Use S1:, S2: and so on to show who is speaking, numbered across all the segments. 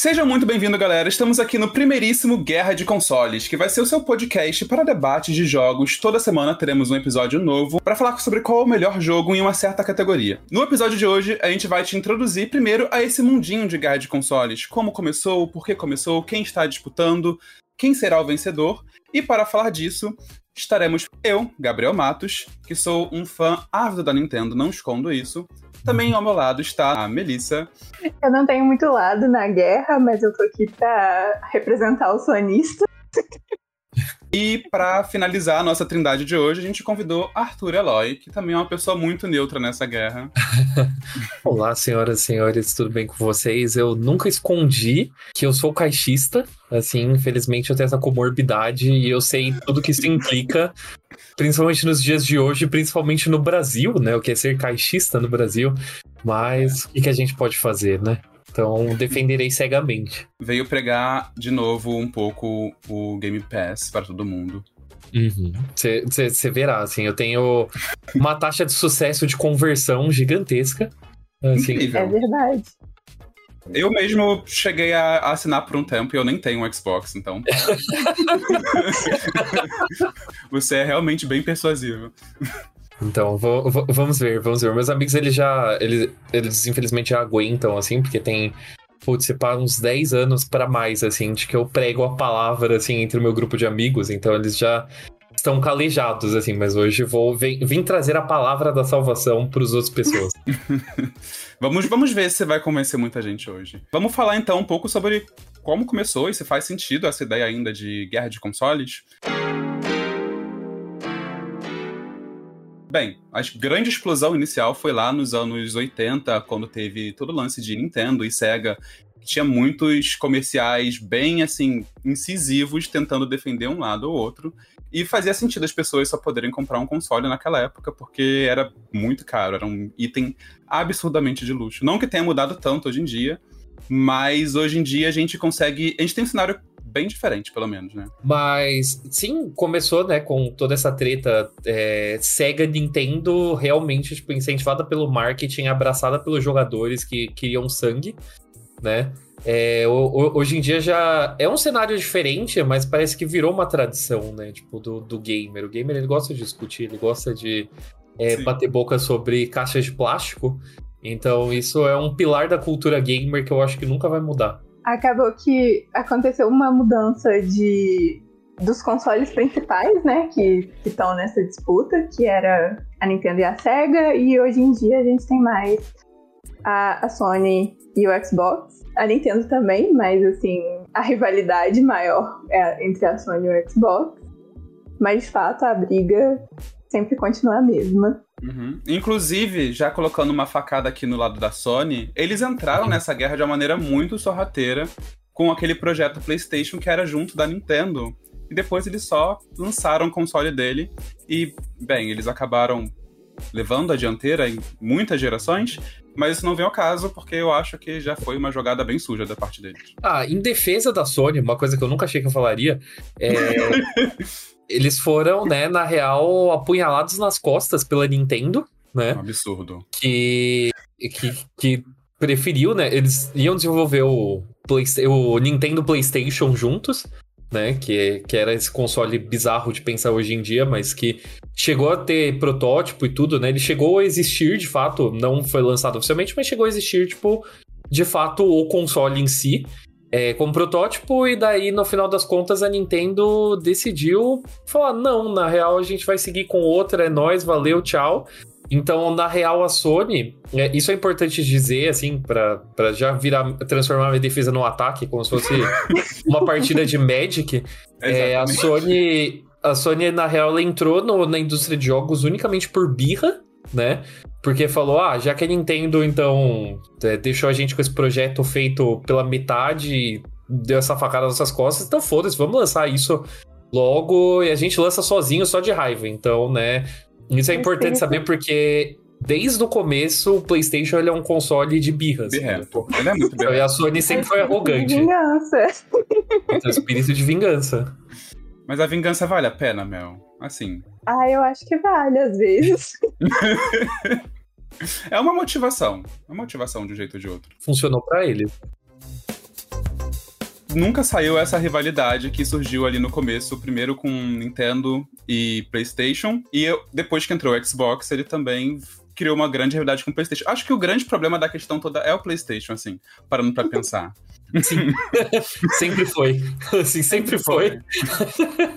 S1: Sejam muito bem-vindos, galera. Estamos aqui no primeiríssimo Guerra de Consoles, que vai ser o seu podcast para debates de jogos. Toda semana teremos um episódio novo para falar sobre qual é o melhor jogo em uma certa categoria. No episódio de hoje, a gente vai te introduzir primeiro a esse mundinho de Guerra de Consoles, como começou, por que começou, quem está disputando, quem será o vencedor. E para falar disso, estaremos eu, Gabriel Matos, que sou um fã ávido da Nintendo, não escondo isso. Também ao meu lado está a Melissa.
S2: Eu não tenho muito lado na guerra, mas eu tô aqui pra representar o sonista.
S1: E para finalizar a nossa trindade de hoje, a gente convidou Arthur Eloy, que também é uma pessoa muito neutra nessa guerra.
S3: Olá, senhoras e senhores, tudo bem com vocês? Eu nunca escondi que eu sou caixista. Assim, infelizmente eu tenho essa comorbidade e eu sei tudo que isso implica, principalmente nos dias de hoje, principalmente no Brasil, né? O que é ser caixista no Brasil. Mas o que a gente pode fazer, né? Então, defenderei cegamente.
S1: Veio pregar de novo um pouco o Game Pass para todo mundo.
S3: Você uhum. verá, assim, eu tenho uma taxa de sucesso de conversão gigantesca. Assim,
S2: é verdade.
S1: Eu mesmo cheguei a assinar por um tempo e eu nem tenho um Xbox, então. Você é realmente bem persuasivo.
S3: Então, vou, vou, vamos ver, vamos ver. Meus amigos, eles já. Eles, eles infelizmente já aguentam, assim, porque tem. Putz, se uns 10 anos para mais, assim, de que eu prego a palavra, assim, entre o meu grupo de amigos. Então, eles já estão calejados, assim, mas hoje vou vim, vim trazer a palavra da salvação para as outras pessoas.
S1: vamos, vamos ver se você vai convencer muita gente hoje. Vamos falar então um pouco sobre como começou e se faz sentido essa ideia ainda de guerra de consoles. Bem, a grande explosão inicial foi lá nos anos 80, quando teve todo o lance de Nintendo e Sega. Tinha muitos comerciais bem, assim, incisivos, tentando defender um lado ou outro. E fazia sentido as pessoas só poderem comprar um console naquela época, porque era muito caro, era um item absurdamente de luxo. Não que tenha mudado tanto hoje em dia, mas hoje em dia a gente consegue. A gente tem um cenário bem diferente, pelo menos, né?
S3: Mas, sim, começou, né, com toda essa treta é, Sega Nintendo realmente, tipo, incentivada pelo marketing, abraçada pelos jogadores que queriam sangue, né? É, hoje em dia já é um cenário diferente, mas parece que virou uma tradição, né? Tipo, do, do gamer. O gamer ele gosta de discutir, ele gosta de é, bater boca sobre caixas de plástico. Então, isso é um pilar da cultura gamer que eu acho que nunca vai mudar
S2: acabou que aconteceu uma mudança de dos consoles principais, né, que estão nessa disputa, que era a Nintendo e a Sega, e hoje em dia a gente tem mais a, a Sony e o Xbox. A Nintendo também, mas assim, a rivalidade maior é entre a Sony e o Xbox. Mas de fato a briga sempre continua a mesma.
S1: Uhum. Inclusive, já colocando uma facada aqui no lado da Sony, eles entraram uhum. nessa guerra de uma maneira muito sorrateira com aquele projeto PlayStation que era junto da Nintendo. E depois eles só lançaram o console dele. E, bem, eles acabaram levando a dianteira em muitas gerações, mas isso não vem ao caso, porque eu acho que já foi uma jogada bem suja da parte deles.
S3: Ah, em defesa da Sony, uma coisa que eu nunca achei que eu falaria é. eles foram, né, na real, apunhalados nas costas pela Nintendo, né?
S1: Um absurdo.
S3: Que, que, que preferiu, né? Eles iam desenvolver o, Play, o Nintendo PlayStation juntos, né? Que, que era esse console bizarro de pensar hoje em dia, mas que chegou a ter protótipo e tudo, né? Ele chegou a existir de fato, não foi lançado oficialmente, mas chegou a existir, tipo, de fato, o console em si é, como protótipo, e daí no final das contas a Nintendo decidiu falar: não, na real a gente vai seguir com outra, é nóis, valeu, tchau. Então, na real, a Sony, é, isso é importante dizer, assim, para já virar, transformar a minha defesa no ataque, como se fosse uma partida de Magic. É, a Sony, a Sony, na real, ela entrou no, na indústria de jogos unicamente por birra, né? Porque falou, ah, já que a Nintendo, então, é, deixou a gente com esse projeto feito pela metade, deu essa facada nas nossas costas, então foda-se, vamos lançar isso logo e a gente lança sozinho só de raiva. Então, né, isso é importante saber porque desde o começo o PlayStation ele é um console de birras.
S1: Ele é muito
S3: birrento. E a Sony sempre foi arrogante.
S2: De vingança.
S3: Então, espírito de vingança.
S1: Mas a vingança vale a pena, Mel? Assim.
S2: Ah, eu acho que vale, às vezes.
S1: é uma motivação. É uma motivação de um jeito ou de outro.
S3: Funcionou para ele.
S1: nunca saiu essa rivalidade que surgiu ali no começo, primeiro com Nintendo e PlayStation, e eu, depois que entrou o Xbox, ele também criou uma grande rivalidade com o PlayStation. Acho que o grande problema da questão toda é o PlayStation, assim, parando pra pensar.
S3: Sim. sempre foi. Assim, sempre foi.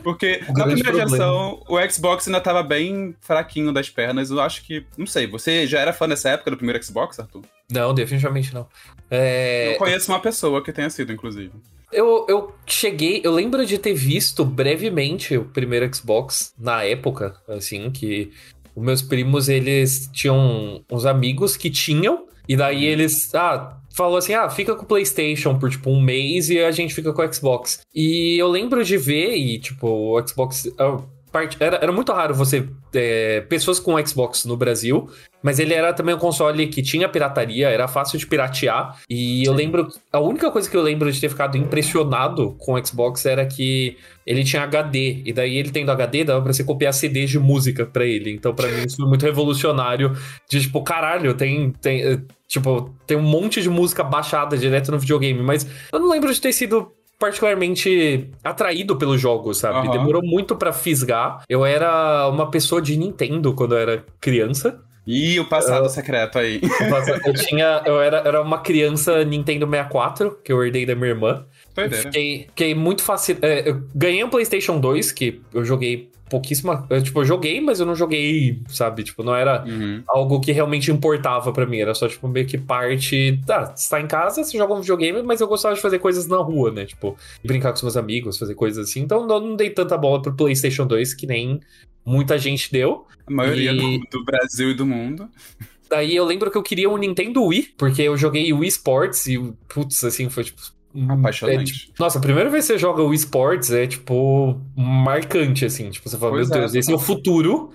S1: Porque na primeira problema. geração, o Xbox ainda tava bem fraquinho das pernas. Eu acho que. Não sei, você já era fã nessa época do primeiro Xbox, Arthur?
S3: Não, definitivamente não. É...
S1: Eu conheço uma pessoa que tenha sido, inclusive.
S3: Eu, eu cheguei, eu lembro de ter visto brevemente o primeiro Xbox na época, assim, que os meus primos, eles tinham uns amigos que tinham, e daí eles, ah, falou assim: ah, fica com o PlayStation por tipo um mês e a gente fica com o Xbox. E eu lembro de ver, e tipo, o Xbox. Era, era muito raro você é, pessoas com Xbox no Brasil, mas ele era também um console que tinha pirataria, era fácil de piratear. E Sim. eu lembro. A única coisa que eu lembro de ter ficado impressionado com o Xbox era que ele tinha HD. E daí ele tendo HD, dava pra você copiar CDs de música pra ele. Então, para mim, isso foi muito revolucionário. De tipo, caralho, tem. tem eh, Tipo, tem um monte de música baixada direto no videogame, mas eu não lembro de ter sido particularmente atraído pelos jogos, sabe? Uhum. Demorou muito para fisgar. Eu era uma pessoa de Nintendo quando eu era criança.
S1: Ih, o passado uh, secreto aí.
S3: Eu tinha. Eu era, era uma criança Nintendo 64, que eu herdei da minha irmã. Fiquei, fiquei muito fácil. É, eu ganhei um PlayStation 2, que eu joguei pouquíssima. Eu, tipo, eu joguei, mas eu não joguei, sabe? Tipo, não era uhum. algo que realmente importava para mim. Era só, tipo, meio que parte. Tá, você tá em casa, você joga um videogame, mas eu gostava de fazer coisas na rua, né? Tipo, brincar com os meus amigos, fazer coisas assim. Então, eu não dei tanta bola pro PlayStation 2 que nem muita gente deu.
S1: A maioria e... do, do Brasil e do mundo.
S3: Daí eu lembro que eu queria um Nintendo Wii, porque eu joguei Wii Sports e, putz, assim, foi tipo
S1: Apaixonante. É,
S3: tipo, nossa, a primeira vez que você joga o esportes é, tipo, marcante, assim. Tipo, você fala, pois meu é, Deus, esse é o futuro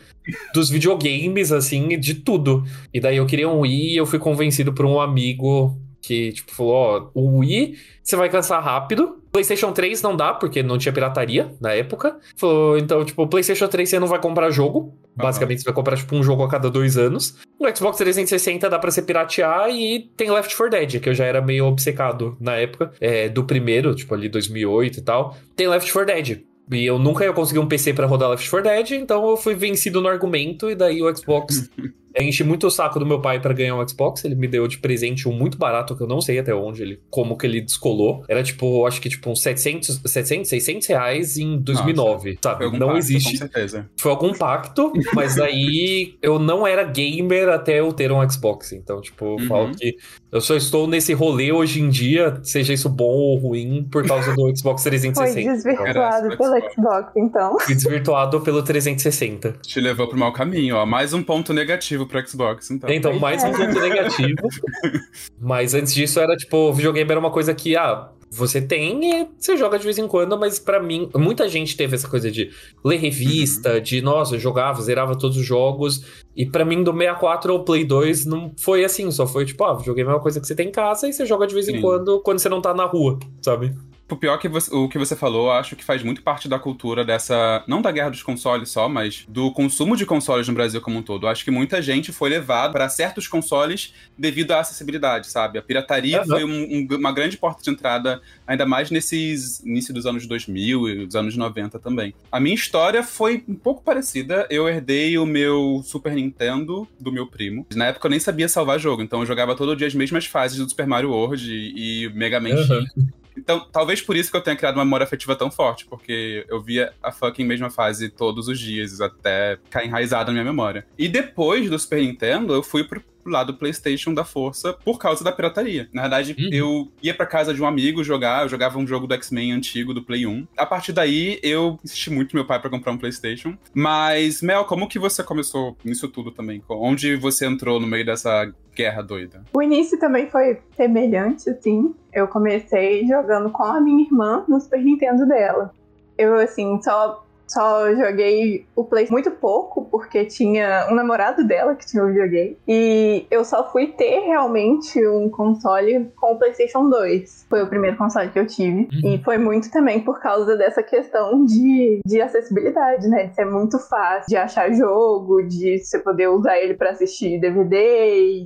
S3: dos videogames, assim, de tudo. E daí eu queria um Wii e eu fui convencido por um amigo que, tipo, falou, ó, o Wii você vai cansar rápido. PlayStation 3 não dá, porque não tinha pirataria na época. Falou, então, tipo, PlayStation 3 você não vai comprar jogo. Basicamente, uhum. você vai comprar, tipo, um jogo a cada dois anos. No Xbox 360 dá pra você piratear e tem Left 4 Dead, que eu já era meio obcecado na época, é, do primeiro, tipo, ali 2008 e tal. Tem Left 4 Dead. E eu nunca ia conseguir um PC para rodar Left 4 Dead, então eu fui vencido no argumento e daí o Xbox enchi muito o saco do meu pai para ganhar um Xbox. Ele me deu de presente um muito barato, que eu não sei até onde ele, como que ele descolou. Era tipo, acho que tipo uns 700, 700 600 reais em 2009, Nossa, sabe? Não pacto, existe. Com certeza. Foi algum pacto, mas aí eu não era gamer até eu ter um Xbox. Então, tipo, eu uhum. falo que eu só estou nesse rolê hoje em dia, seja isso bom ou ruim, por causa do Xbox 360.
S2: Foi desvirtuado pelo Xbox, então.
S3: Fui desvirtuado pelo 360.
S1: Te levou pro mau caminho, ó. Mais um ponto negativo pro Xbox, então.
S3: Então, mais um ponto negativo. Mas antes disso era tipo, o videogame era uma coisa que, ah, você tem e você joga de vez em quando, mas para mim, muita gente teve essa coisa de ler revista, uhum. de, nossa, eu jogava, zerava todos os jogos. E para mim, do 64 ao Play 2, não foi assim, só foi tipo, ah, videogame é uma coisa que você tem em casa e você joga de vez Sim. em quando, quando você não tá na rua, sabe?
S1: O pior que você, o que você falou, acho que faz muito parte da cultura dessa. Não da guerra dos consoles só, mas do consumo de consoles no Brasil como um todo. Acho que muita gente foi levada para certos consoles devido à acessibilidade, sabe? A pirataria uhum. foi um, um, uma grande porta de entrada, ainda mais nesses início dos anos 2000 e dos anos 90 também. A minha história foi um pouco parecida. Eu herdei o meu Super Nintendo do meu primo. Na época eu nem sabia salvar jogo, então eu jogava todo dia as mesmas fases do Super Mario World e, e Mega Man uhum. Então, talvez por isso que eu tenha criado uma memória afetiva tão forte, porque eu via a fucking mesma fase todos os dias, até ficar enraizada na minha memória. E depois do Super Nintendo, eu fui pro lado do PlayStation da força por causa da pirataria. Na verdade, uhum. eu ia para casa de um amigo jogar, eu jogava um jogo do X-Men antigo do Play 1. A partir daí, eu insisti muito meu pai para comprar um PlayStation. Mas, Mel, como que você começou nisso tudo também? Onde você entrou no meio dessa guerra doida?
S2: O início também foi semelhante, assim. Eu comecei jogando com a minha irmã no Super Nintendo dela. Eu, assim, só só joguei o Play muito pouco, porque tinha um namorado dela que tinha o videogame. E eu só fui ter realmente um console com o PlayStation 2. Foi o primeiro console que eu tive. Uhum. E foi muito também por causa dessa questão de, de acessibilidade, né? De ser muito fácil de achar jogo, de você poder usar ele para assistir DVD,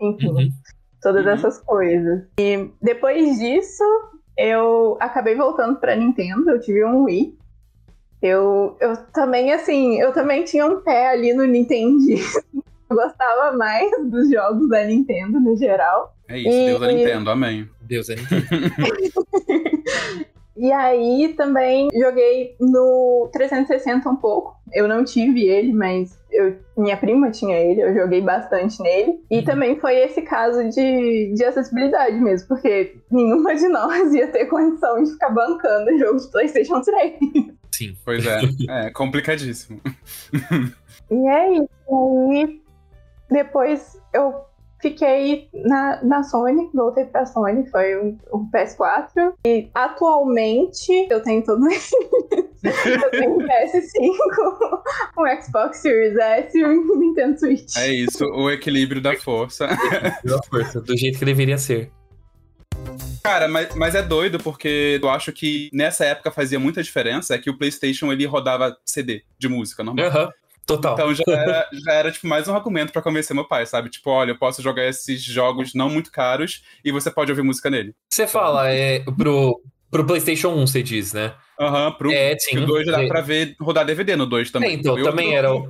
S2: enfim. Uhum. Todas uhum. essas coisas. E depois disso, eu acabei voltando pra Nintendo, eu tive um Wii. Eu, eu também, assim, eu também tinha um pé ali no Nintendo. Eu gostava mais dos jogos da Nintendo no geral.
S1: É isso, e... Deus da Nintendo, amém.
S3: Deus da Nintendo.
S2: e aí também joguei no 360 um pouco. Eu não tive ele, mas eu, minha prima tinha ele, eu joguei bastante nele. E uhum. também foi esse caso de, de acessibilidade mesmo, porque nenhuma de nós ia ter condição de ficar bancando jogos de PlayStation 3.
S3: Sim.
S1: Pois é, é complicadíssimo.
S2: e é isso. Aí depois eu fiquei na, na Sony, voltei pra Sony, foi o, o PS4. E atualmente eu tenho todo Eu tenho um PS5, um Xbox Series S e um Nintendo Switch.
S1: É isso, o equilíbrio da força.
S3: da força, do jeito que deveria ser.
S1: Cara, mas, mas é doido porque eu acho que nessa época fazia muita diferença é que o PlayStation ele rodava CD de música normal.
S3: Uhum. Total.
S1: Então já era, já era tipo, mais um argumento para convencer meu pai, sabe? Tipo, olha, eu posso jogar esses jogos não muito caros e você pode ouvir música nele.
S3: Você fala, é, pro, pro PlayStation 1, você diz, né?
S1: Aham, uhum, pro
S3: é, sim,
S1: o 2 dá é. pra ver rodar DVD no 2 também.
S3: É, então, eu também era. O,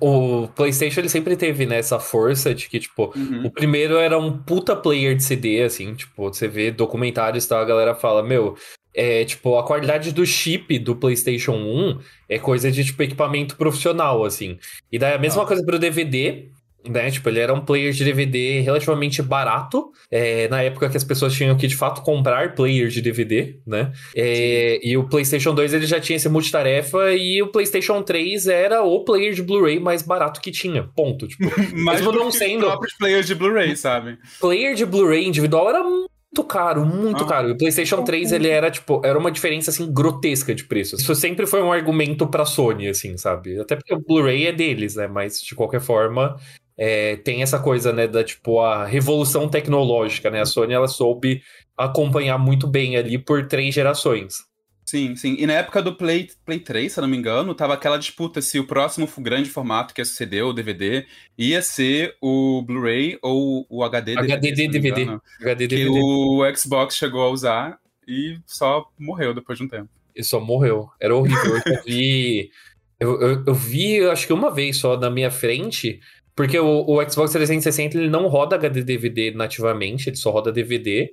S3: o, PlayStation ele sempre teve né, essa força de que, tipo, uhum. o primeiro era um puta player de CD, assim, tipo, você vê documentários e tal, a galera fala, meu, é, tipo, a qualidade do chip do PlayStation 1 é coisa de, tipo, equipamento profissional, assim. E daí a mesma ah. coisa pro DVD, né? Tipo, ele era um player de DVD relativamente barato, é, na época que as pessoas tinham que, de fato, comprar players de DVD, né? É, e o PlayStation 2 ele já tinha esse multitarefa e o PlayStation 3 era o player de Blu-ray mais barato que tinha, ponto. Tipo,
S1: mesmo não sendo... os próprios players de Blu-ray, sabe?
S3: Player de Blu-ray individual era muito caro, muito ah. caro. E o PlayStation 3, ele era, tipo, era uma diferença, assim, grotesca de preço. Isso sempre foi um argumento pra Sony, assim, sabe? Até porque o Blu-ray é deles, né? Mas, de qualquer forma, é, tem essa coisa, né, da, tipo, a revolução tecnológica, né? A Sony, ela soube acompanhar muito bem ali por três gerações.
S1: Sim, sim. E na época do Play, Play 3, se eu não me engano, tava aquela disputa se o próximo grande formato, que é o CD ou DVD, ia ser o Blu-ray ou o HD
S3: DVD. HD DVD.
S1: HD que o Xbox chegou a usar e só morreu depois de um tempo.
S3: E só morreu. Era horrível. Eu vi. Eu, eu, eu, vi, acho que uma vez só na minha frente, porque o, o Xbox 360 ele não roda HD DVD nativamente, ele só roda DVD.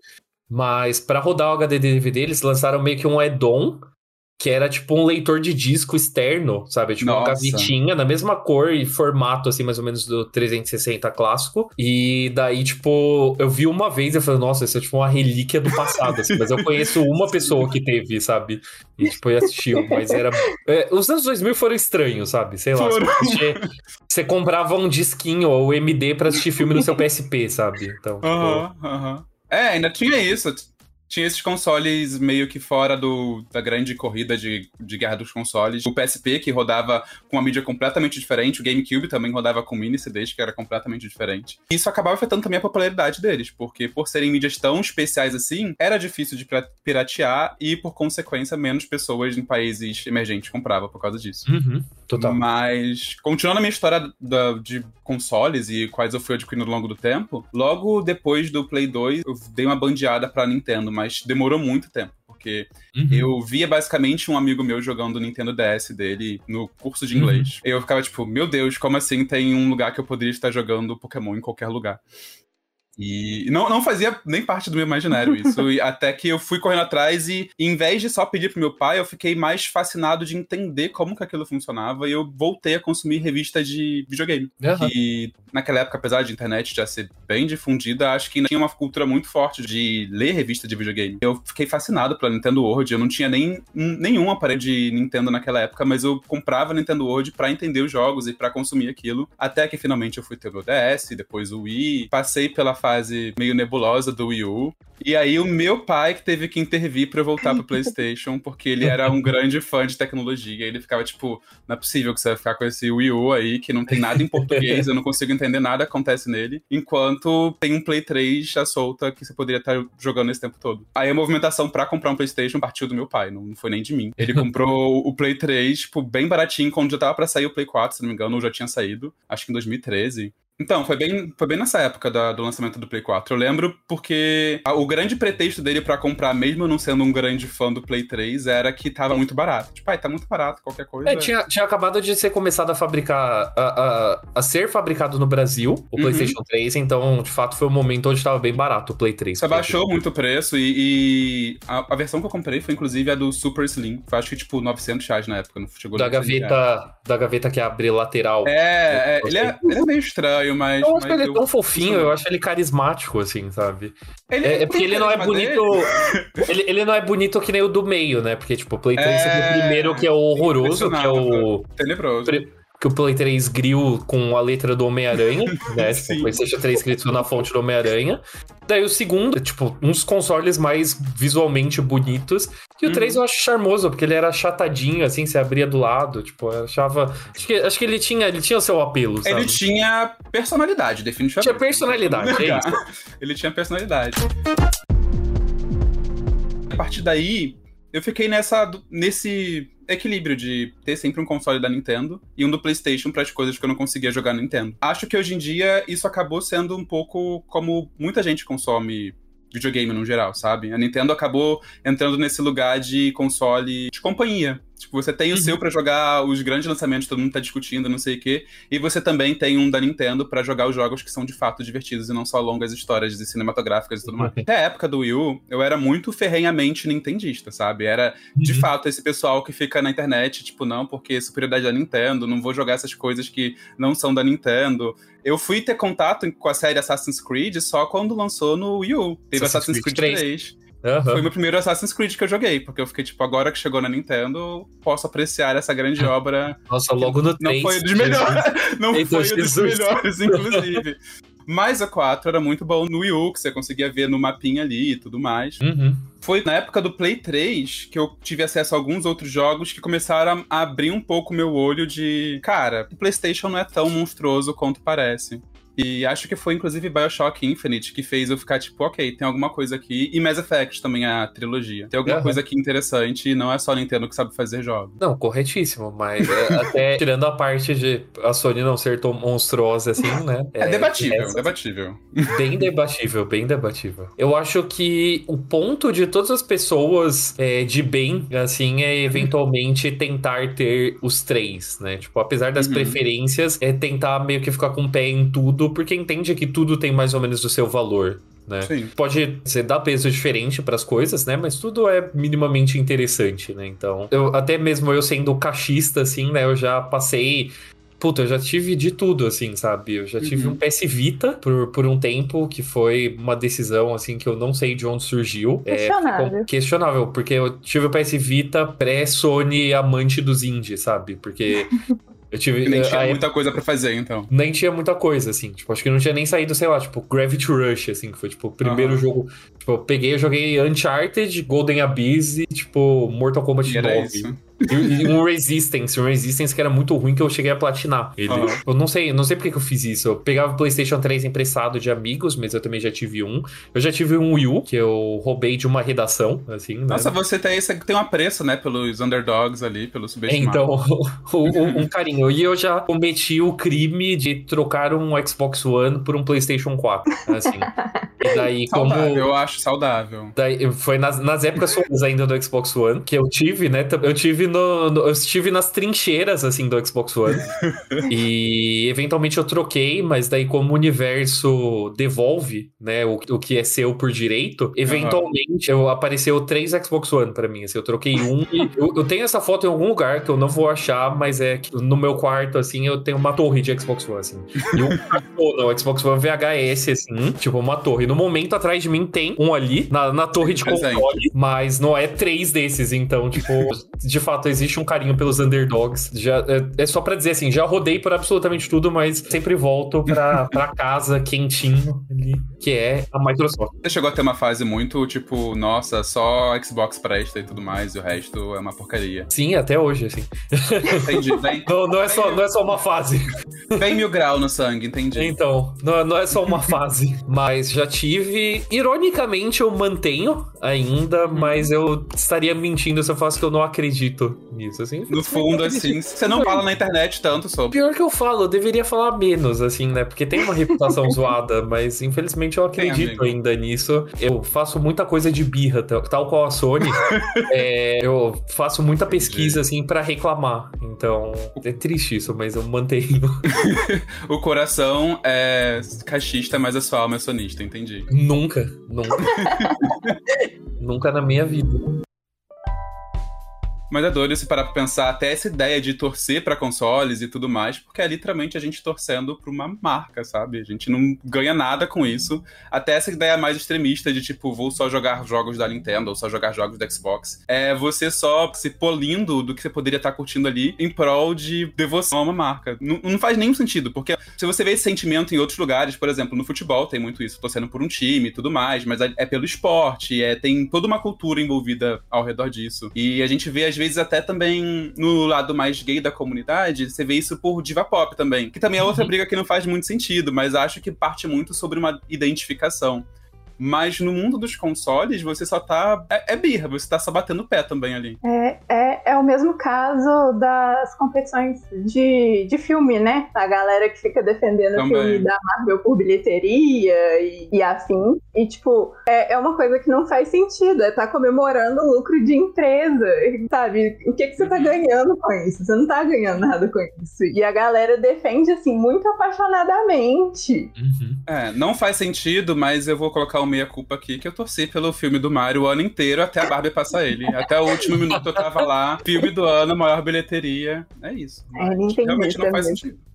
S3: Mas para rodar o HD DVD, eles lançaram meio que um add-on que era tipo um leitor de disco externo, sabe? Tipo Nossa. uma gavetinha na mesma cor e formato, assim, mais ou menos do 360 clássico. E daí, tipo, eu vi uma vez e eu falei, nossa, isso é tipo uma relíquia do passado, assim, mas eu conheço uma pessoa que teve, sabe? E, tipo, assistiu, mas era. É, os anos 2000 foram estranhos, sabe? Sei lá. Você, você comprava um disquinho ou MD pra assistir filme no seu PSP, sabe? Então.
S1: Aham, tipo... aham. Uh -huh. É, ainda tinha isso tinha esses consoles meio que fora do, da grande corrida de, de guerra dos consoles. O PSP, que rodava com uma mídia completamente diferente, o GameCube também rodava com mini CDs, que era completamente diferente. E isso acabava afetando também a popularidade deles, porque por serem mídias tão especiais assim, era difícil de piratear e, por consequência, menos pessoas em países emergentes compravam por causa disso.
S3: Uhum, total.
S1: Mas, continuando a minha história da, de consoles e quais eu fui adquirindo ao longo do tempo, logo depois do Play 2, eu dei uma bandeada pra Nintendo, mas demorou muito tempo. Porque uhum. eu via basicamente um amigo meu jogando o Nintendo DS dele no curso de inglês. Uhum. Eu ficava tipo, meu Deus, como assim tem um lugar que eu poderia estar jogando Pokémon em qualquer lugar? E não, não fazia nem parte do meu imaginário isso. até que eu fui correndo atrás e, em vez de só pedir pro meu pai, eu fiquei mais fascinado de entender como que aquilo funcionava e eu voltei a consumir revistas de videogame. Uhum. E naquela época, apesar de internet já ser bem difundida, acho que ainda tinha uma cultura muito forte de ler revista de videogame. Eu fiquei fascinado pela Nintendo World. Eu não tinha nem nenhum aparelho de Nintendo naquela época, mas eu comprava Nintendo World para entender os jogos e para consumir aquilo. Até que finalmente eu fui ter o DS, depois o Wii. Passei pela fase meio nebulosa do Wii U. E aí o meu pai que teve que intervir para eu voltar pro PlayStation, porque ele era um grande fã de tecnologia. Ele ficava tipo, não é possível que você vai ficar com esse Wii U aí que não tem nada em português, eu não consigo entender nada que acontece nele, enquanto tem um Play 3 já solta que você poderia estar jogando esse tempo todo. Aí a movimentação para comprar um PlayStation partiu do meu pai, não foi nem de mim. Ele comprou o Play 3, tipo, bem baratinho, quando já tava para sair o Play 4, se não me engano, ou já tinha saído, acho que em 2013. Então, foi bem, foi bem nessa época da, do lançamento do Play 4. Eu lembro porque a, o grande pretexto dele para comprar, mesmo não sendo um grande fã do Play 3, era que tava muito barato. Tipo, ai, tá muito barato, qualquer coisa.
S3: É, tinha, tinha acabado de ser começado a fabricar, a, a, a ser fabricado no Brasil, o uhum. PlayStation 3, então, de fato, foi um momento onde tava bem barato o Play 3.
S1: Você baixou muito o preço e, e a, a, versão que eu comprei foi, inclusive, a do Super Slim. Foi, acho que, tipo, 900 reais na época, não chegou
S3: da gaveta, Da gaveta que abre lateral.
S1: É, é ele, é ele é meio estranho, mas.
S3: Eu acho ele é tão fofinho, eu acho ele carismático, assim, sabe? Ele é, é porque ele não é bonito. ele, ele não é bonito que nem o do meio, né? Porque, tipo, o Play 3 é, é o primeiro que é o horroroso, que é o.
S1: Tenebroso
S3: que o Play 3 grill com a letra do Homem-Aranha, né? Tipo, o PlayStation 3 escrito na fonte do Homem-Aranha. Daí o segundo, tipo, uns consoles mais visualmente bonitos. E o uhum. 3 eu acho charmoso, porque ele era achatadinho, assim, você abria do lado. Tipo, eu achava. Acho que, acho que ele tinha ele tinha o seu apelo, sabe?
S1: Ele tinha personalidade, definitivamente.
S3: Tinha personalidade, é isso.
S1: ele tinha personalidade. A partir daí, eu fiquei nessa, nesse equilíbrio de ter sempre um console da Nintendo e um do PlayStation para as coisas que eu não conseguia jogar no Nintendo. Acho que hoje em dia isso acabou sendo um pouco como muita gente consome videogame no geral, sabe? A Nintendo acabou entrando nesse lugar de console de companhia. Tipo, você tem o uhum. seu para jogar os grandes lançamentos, todo mundo tá discutindo, não sei o quê. E você também tem um da Nintendo para jogar os jogos que são de fato divertidos e não só longas histórias de cinematográficas e tudo mais. Até a época do Wii U, eu era muito ferrenhamente nintendista, sabe? Era, de uhum. fato, esse pessoal que fica na internet, tipo, não, porque superioridade da Nintendo, não vou jogar essas coisas que não são da Nintendo. Eu fui ter contato com a série Assassin's Creed só quando lançou no Wii U. Teve Assassin's, Assassin's Creed 3. 3. Uhum. Foi meu primeiro Assassin's Creed que eu joguei, porque eu fiquei tipo, agora que chegou na Nintendo, posso apreciar essa grande obra.
S3: Nossa, logo no 3.
S1: Não foi dos melhores, não foi dos melhores, inclusive. Mas a 4 era muito bom no Wii U, que você conseguia ver no mapinha ali e tudo mais.
S3: Uhum.
S1: Foi na época do Play 3 que eu tive acesso a alguns outros jogos que começaram a abrir um pouco meu olho de. Cara, o PlayStation não é tão monstruoso quanto parece. E acho que foi inclusive Bioshock Infinite que fez eu ficar tipo, ok, tem alguma coisa aqui. E Mass Effect também, a trilogia. Tem alguma uhum. coisa aqui interessante e não é só Nintendo que sabe fazer jogos.
S3: Não, corretíssimo, mas é, até tirando a parte de a Sony não ser tão monstruosa assim, né?
S1: É, é debatível, é, debatível.
S3: Bem debatível, bem debatível. Eu acho que o ponto de todas as pessoas é, de bem, assim, é eventualmente tentar ter os três, né? Tipo, apesar das uhum. preferências, é tentar meio que ficar com o pé em tudo porque entende que tudo tem mais ou menos o seu valor. Né? Sim. Pode ser dar peso diferente para as coisas, né? Mas tudo é minimamente interessante, né? Então, eu, até mesmo eu sendo cachista, assim, né? Eu já passei Puta, eu já tive de tudo, assim, sabe? Eu já tive uhum. um PS Vita por, por um tempo, que foi uma decisão, assim, que eu não sei de onde surgiu.
S2: É, questionável.
S3: É, questionável, porque eu tive o PS Vita pré-Sony amante dos indies, sabe? Porque
S1: Eu tive. nem tinha muita coisa para fazer, então.
S3: Nem tinha muita coisa, assim. Tipo, acho que não tinha nem saído, sei lá, tipo, Gravity Rush, assim, que foi, tipo, o primeiro uhum. jogo. Tipo, eu peguei, eu joguei Uncharted, Golden Abyss e, tipo, Mortal Kombat e 9. Isso. E, um Resistance, um Resistance que era muito ruim que eu cheguei a platinar. Ele, uhum. Eu não sei, não sei porque que eu fiz isso. Eu pegava o PlayStation 3 emprestado de amigos, mas eu também já tive um. Eu já tive um Wii U, que eu roubei de uma redação, assim. Né?
S1: Nossa, você tem, você tem um apreço, né, pelos underdogs ali, pelos subestimados.
S3: Então, um, um carinho. E eu já cometi o crime de trocar um Xbox One por um PlayStation 4, assim. E daí,
S1: saudável, como... eu acho saudável.
S3: Daí, foi nas, nas épocas ainda do Xbox One que eu tive, né, eu tive no, no, eu estive nas trincheiras, assim, do Xbox One. e eventualmente eu troquei, mas daí como o universo devolve, né, o, o que é seu por direito, eventualmente uhum. eu, apareceu três Xbox One para mim, assim, eu troquei um eu, eu, tenho essa foto em algum lugar que eu não vou achar, mas é no meu quarto, assim, eu tenho uma torre de Xbox One, assim. E um, não, Xbox One VHS, assim, tipo, uma torre. No momento, atrás de mim tem um ali, na, na torre de controle, mas não é três desses, então, tipo, de fato fato existe um carinho pelos underdogs. Já, é, é só para dizer assim, já rodei por absolutamente tudo, mas sempre volto pra, pra casa quentinho ali, que é a Microsoft.
S1: Você chegou a ter uma fase muito tipo, nossa, só Xbox presta e tudo mais, e o resto é uma porcaria.
S3: Sim, até hoje, assim.
S1: Entendi. Bem,
S3: não, não, é só, não é só uma fase.
S1: Bem mil grau no sangue, entendi.
S3: Então, não, não é só uma fase. mas já tive. Ironicamente, eu mantenho ainda, mas eu estaria mentindo se eu falasse que eu não acredito nisso, assim.
S1: No fundo, assim, você não fala na internet tanto sobre.
S3: Pior que eu falo, eu deveria falar menos, assim, né? Porque tem uma reputação zoada, mas infelizmente eu acredito
S1: amigo.
S3: ainda nisso. Eu faço muita coisa de birra, tal, qual a Sony. É, eu faço muita pesquisa, assim, pra reclamar. Então, é triste isso, mas eu mantenho.
S1: O coração é cachista, mas a sua alma é sonista, entendi.
S3: nunca, nunca. nunca na minha vida.
S1: Mas é doido se parar pra pensar até essa ideia de torcer pra consoles e tudo mais, porque é literalmente a gente torcendo pra uma marca, sabe? A gente não ganha nada com isso. Até essa ideia mais extremista de tipo, vou só jogar jogos da Nintendo ou só jogar jogos do Xbox. É você só se polindo do que você poderia estar curtindo ali em prol de devoção a uma marca. Não, não faz nenhum sentido, porque se você vê esse sentimento em outros lugares, por exemplo, no futebol tem muito isso, torcendo por um time e tudo mais, mas é é pelo esporte, é, tem toda uma cultura envolvida ao redor disso. E a gente vê, às vezes, até também no lado mais gay da comunidade, você vê isso por diva pop também, que também é outra briga que não faz muito sentido, mas acho que parte muito sobre uma identificação. Mas no mundo dos consoles, você só tá. É, é birra, você tá só batendo o pé também ali.
S2: É, é, é o mesmo caso das competições de, de filme, né? A galera que fica defendendo o filme da Marvel por bilheteria e, e assim. E, tipo, é, é uma coisa que não faz sentido. É tá comemorando o lucro de empresa, sabe? O que, que você tá
S1: Uhum.
S2: ganhando com isso? Você não tá ganhando nada com isso. E a galera defende, assim, muito apaixonadamente.
S3: Uhum.
S1: É, não faz sentido, mas eu vou colocar o meia-culpa aqui, que eu torci pelo filme do Mario o ano inteiro até a Barbie passar ele. Até o último minuto eu tava lá, filme do ano, maior bilheteria. É isso.
S2: É,
S1: Realmente não faz
S2: também.
S1: sentido.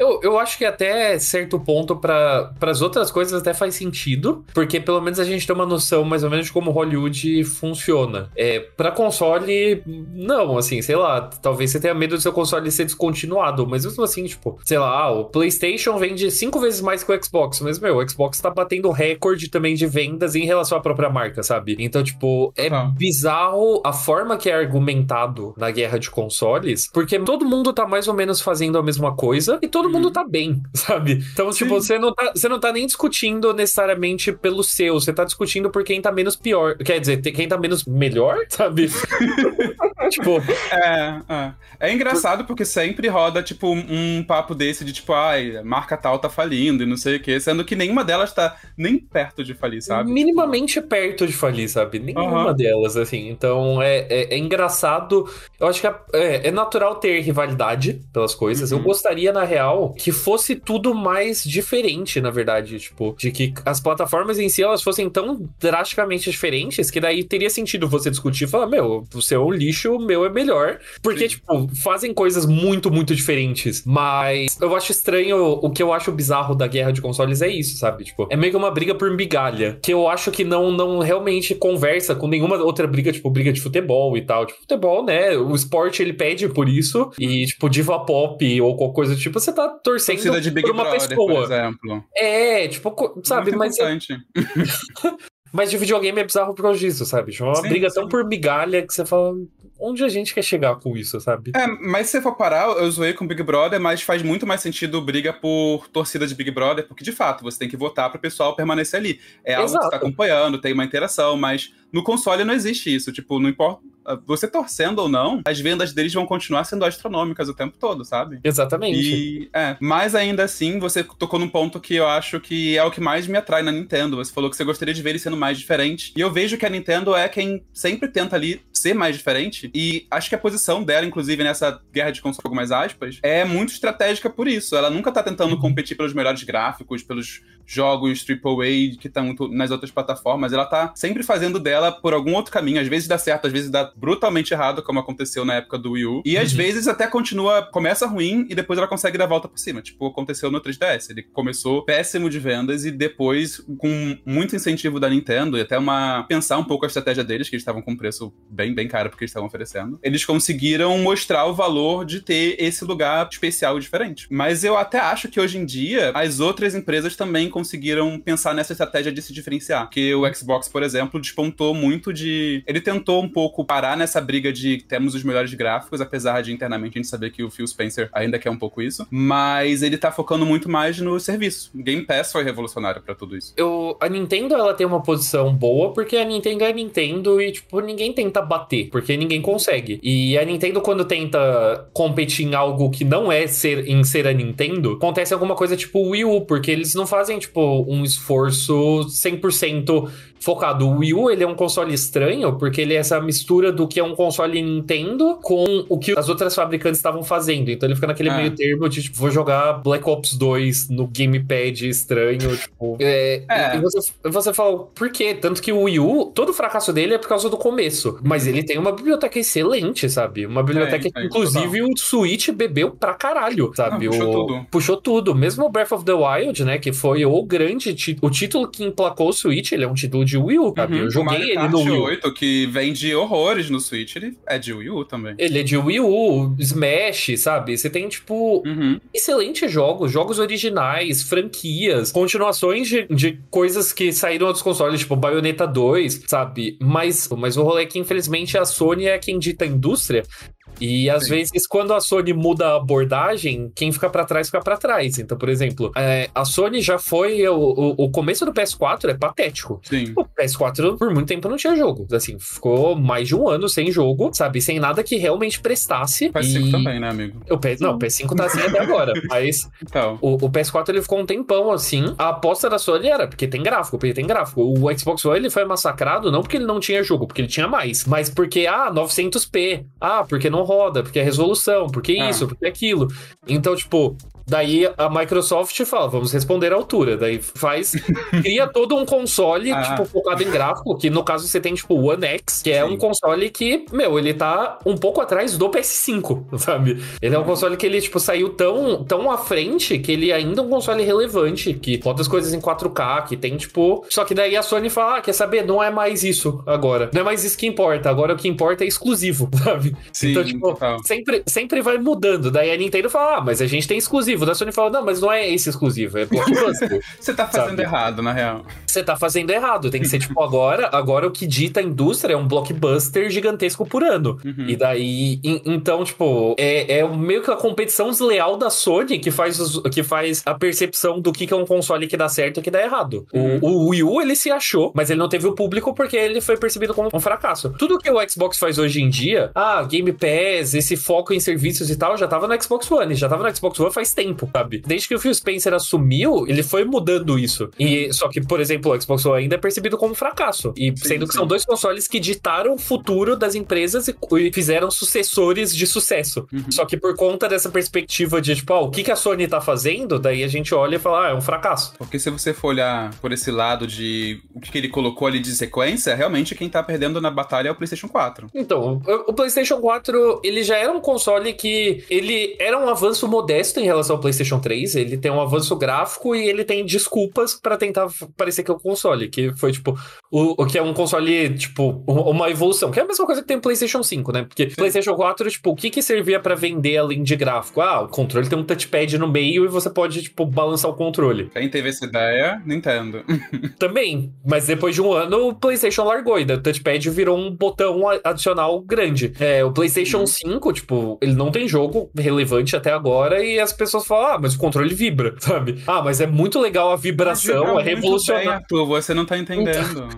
S3: Eu, eu acho que até certo ponto, para as outras coisas, até faz sentido, porque pelo menos a gente tem uma noção mais ou menos de como Hollywood funciona. É, para console, não, assim, sei lá, talvez você tenha medo do seu console ser descontinuado, mas mesmo assim, tipo, sei lá, o PlayStation vende cinco vezes mais que o Xbox, mas, meu, o Xbox tá batendo recorde também de vendas em relação à própria marca, sabe? Então, tipo, é
S1: Total.
S3: bizarro a forma que é argumentado na guerra de consoles, porque todo mundo tá mais ou menos fazendo a mesma coisa e todo mundo tá bem, sabe? Então, tipo, você não, tá, você não tá nem discutindo necessariamente pelo seu, você tá discutindo por quem tá menos pior. Quer dizer, quem tá menos melhor, sabe? tipo,
S1: É, é. É engraçado porque sempre roda, tipo, um papo desse de tipo, ai, a marca tal tá falindo e não sei o quê, sendo que nenhuma delas tá nem perto de falir, sabe?
S3: minimamente perto de falir, sabe? Nenhuma
S1: Aham.
S3: delas, assim. Então é, é, é engraçado. Eu acho que é, é- é natural ter rivalidade pelas coisas.
S1: Uhum.
S3: Eu gostaria, na real, que fosse tudo mais diferente, na verdade. Tipo, de que as plataformas em si elas fossem tão drasticamente diferentes que daí teria sentido você discutir e falar: meu, o seu é um lixo, o meu é melhor. Porque,
S1: Sim.
S3: tipo, fazem coisas muito, muito diferentes. Mas eu acho estranho. O que eu acho bizarro da guerra de consoles é isso, sabe? Tipo, é meio que uma briga por migalha. Que eu acho que não, não realmente conversa com nenhuma outra briga, tipo, briga de futebol e tal. Tipo, futebol, né? O esporte ele pede por isso. E, tipo, diva pop ou qualquer coisa do tipo, você tá torcendo por uma
S1: Brother, por
S3: pessoa.
S1: exemplo.
S3: É, tipo, sabe?
S1: Muito
S3: Mas,
S1: importante.
S3: mas de videogame é bizarro por causa disso, sabe? Tipo, é uma
S1: Sim,
S3: briga
S1: sim.
S3: tão por migalha que você fala. Onde a gente quer chegar com isso, sabe?
S1: É, mas se você for parar, eu zoei com Big Brother, mas faz muito mais sentido briga por torcida de Big Brother, porque de fato você tem que votar para o pessoal permanecer ali. É algo que
S3: Exato.
S1: você tá acompanhando, tem uma interação, mas no console não existe isso. Tipo, não importa. Você torcendo ou não, as vendas deles vão continuar sendo astronômicas o tempo todo, sabe?
S3: Exatamente.
S1: E, é, mas ainda assim, você tocou num ponto que eu acho que é o que mais me atrai na Nintendo. Você falou que você gostaria de ver ele sendo mais diferente. E eu vejo que a Nintendo é quem sempre tenta ali ser mais diferente. E acho que a posição dela, inclusive, nessa guerra de console, mais aspas, é muito estratégica por isso. Ela nunca tá tentando
S3: Uhum.
S1: competir pelos melhores gráficos, pelos jogos AAA que estão nas outras plataformas. Ela tá sempre fazendo dela por algum outro caminho. Às vezes dá certo, às vezes dá brutalmente errado, como aconteceu na época do Wii U. E às
S3: Uhum.
S1: vezes até continua, começa ruim e depois ela consegue dar a volta por cima. Tipo, aconteceu no 3DS. Ele começou péssimo de vendas e depois, com muito incentivo da Nintendo e até uma. pensar um pouco a estratégia deles, que eles estavam com um preço bem bem, bem caro porque eles estavam oferecendo. Eles conseguiram mostrar o valor de ter esse lugar especial e diferente. Mas eu até acho que hoje em dia as outras empresas também conseguiram pensar nessa estratégia de se diferenciar. Porque o Xbox, por exemplo, despontou muito de. Ele tentou um pouco parar nessa briga de temos os melhores gráficos, apesar de internamente a gente saber que o Phil Spencer ainda quer um pouco isso. Mas ele tá focando muito mais no serviço. Game Pass foi revolucionário para tudo isso.
S3: Eu, a Nintendo ela tem uma posição boa porque a Nintendo é Nintendo e tipo ninguém tenta bater porque ninguém consegue. E a Nintendo quando tenta competir em algo que não é ser em ser a Nintendo, acontece alguma coisa tipo Wii U, porque eles não fazem tipo um esforço 100% focado. O Wii U, ele é um console estranho, porque ele é essa mistura do que é um console Nintendo com o que as outras fabricantes estavam fazendo. Então ele fica naquele ah. meio termo de, tipo, vou jogar Black Ops 2 no gamepad estranho, tipo... É, é. E você, você fala, por quê? Tanto que o Wii U, todo o fracasso dele é por causa do começo. Mas ele tem uma biblioteca excelente, sabe? Uma biblioteca é, que, inclusive, o Switch bebeu pra caralho, sabe?
S1: Não, puxou
S3: o,
S1: tudo.
S3: Puxou tudo. Mesmo o Breath of the Wild, né, que foi o grande... O título que emplacou o Switch, ele é um título de Wii U, sabe? Uhum. Eu joguei ele no Wii U.
S1: 8, que vende horrores no Switch, ele é de Wii U também.
S3: Ele é de Wii U, Smash, sabe? Você tem, tipo,
S1: uhum.
S3: excelentes jogos, jogos originais, franquias, continuações de, de coisas que saíram dos consoles, tipo Bayonetta 2, sabe? Mas, mas o rolê é que, infelizmente, a Sony é quem dita a indústria e às Sim. vezes, quando a Sony muda a abordagem, quem fica para trás fica para trás. Então, por exemplo, é, a Sony já foi. O, o, o, começo do PS4 é patético.
S1: Sim.
S3: O PS4 por muito tempo não tinha jogo. Assim, ficou mais de um ano sem jogo, sabe? Sem nada que realmente prestasse.
S1: O PS5 e... também, né, amigo?
S3: O PS... Não, o PS5 tá assim até agora. Mas então. o, o, PS4 ele ficou um tempão assim. A aposta da Sony era porque tem gráfico, porque tem gráfico. O Xbox One ele foi massacrado não porque ele não tinha jogo, porque ele tinha mais, mas porque, ah, 900p. Ah, porque não roda, porque é resolução, porque ah. isso, porque aquilo. Então, tipo, Daí a Microsoft fala, vamos responder à altura. Daí faz, cria todo um console, ah. tipo, focado em gráfico, que no caso você tem, tipo, o One X, que é Sim. um console que, meu, ele tá um pouco atrás do PS5, sabe? Ele é um console que ele, tipo, saiu tão, tão à frente que ele ainda é um console relevante, que roda as coisas em 4K, que tem, tipo... Só que daí a Sony fala, ah, quer saber? Não é mais isso agora. Não é mais isso que importa. Agora o que importa é exclusivo, sabe?
S1: Sim,
S3: então, tipo, sempre, sempre vai mudando. Daí a Nintendo fala, ah, mas a gente tem exclusivo Da Sony falou, não, mas não é esse exclusivo, é blockbuster.
S1: Você tá fazendo sabe? errado, na real.
S3: Você tá fazendo errado. Tem que ser, tipo, agora, agora o que dita a indústria é um blockbuster gigantesco por ano. Uhum. E daí, in, então, tipo, é, é meio que a competição desleal da Sony que faz, os, que faz a percepção do que, que é um console que dá certo e que dá errado. Uhum. O, o Wii U, ele se achou, mas ele não teve o público porque ele foi percebido como um fracasso. Tudo que o Xbox faz hoje em dia, ah, Game Pass, esse foco em serviços e tal, já tava no Xbox One, já tava no Xbox One faz tempo tempo, sabe? Desde que o Phil Spencer assumiu, ele foi mudando isso. E só que, por exemplo, o Xbox One ainda é percebido como um fracasso. E sim, sendo que sim. são dois consoles que ditaram o futuro das empresas e, e fizeram sucessores de sucesso. Uhum. Só que por conta dessa perspectiva de, tipo, ah, o que, que a Sony tá fazendo, daí a gente olha e fala, ah, é um fracasso.
S1: Porque se você for olhar por esse lado de o que, ele colocou ali de sequência, realmente quem tá perdendo na batalha é o PlayStation 4.
S3: Então, o, PlayStation 4, ele já era um console que ele era um avanço modesto em relação ao PlayStation 3, ele tem um avanço gráfico e ele tem desculpas para tentar parecer que é o console, que foi tipo o, o que é um console, tipo, uma evolução, que é a mesma coisa que tem o PlayStation 5, né? Porque Sim. PlayStation 4, tipo, o que que servia para vender além de gráfico? Ah, o controle tem um touchpad no meio e você pode, tipo, balançar o controle.
S1: Quem teve essa ideia? Nintendo.
S3: Também, mas depois de um ano o PlayStation largou e o touchpad virou um botão adicional grande. É, o PlayStation 5, uhum. tipo, ele não tem jogo relevante até agora e as pessoas falam, ah, mas o controle vibra, sabe? Ah, mas é muito legal a vibração, é revolucionário.
S1: Você não tá entendendo.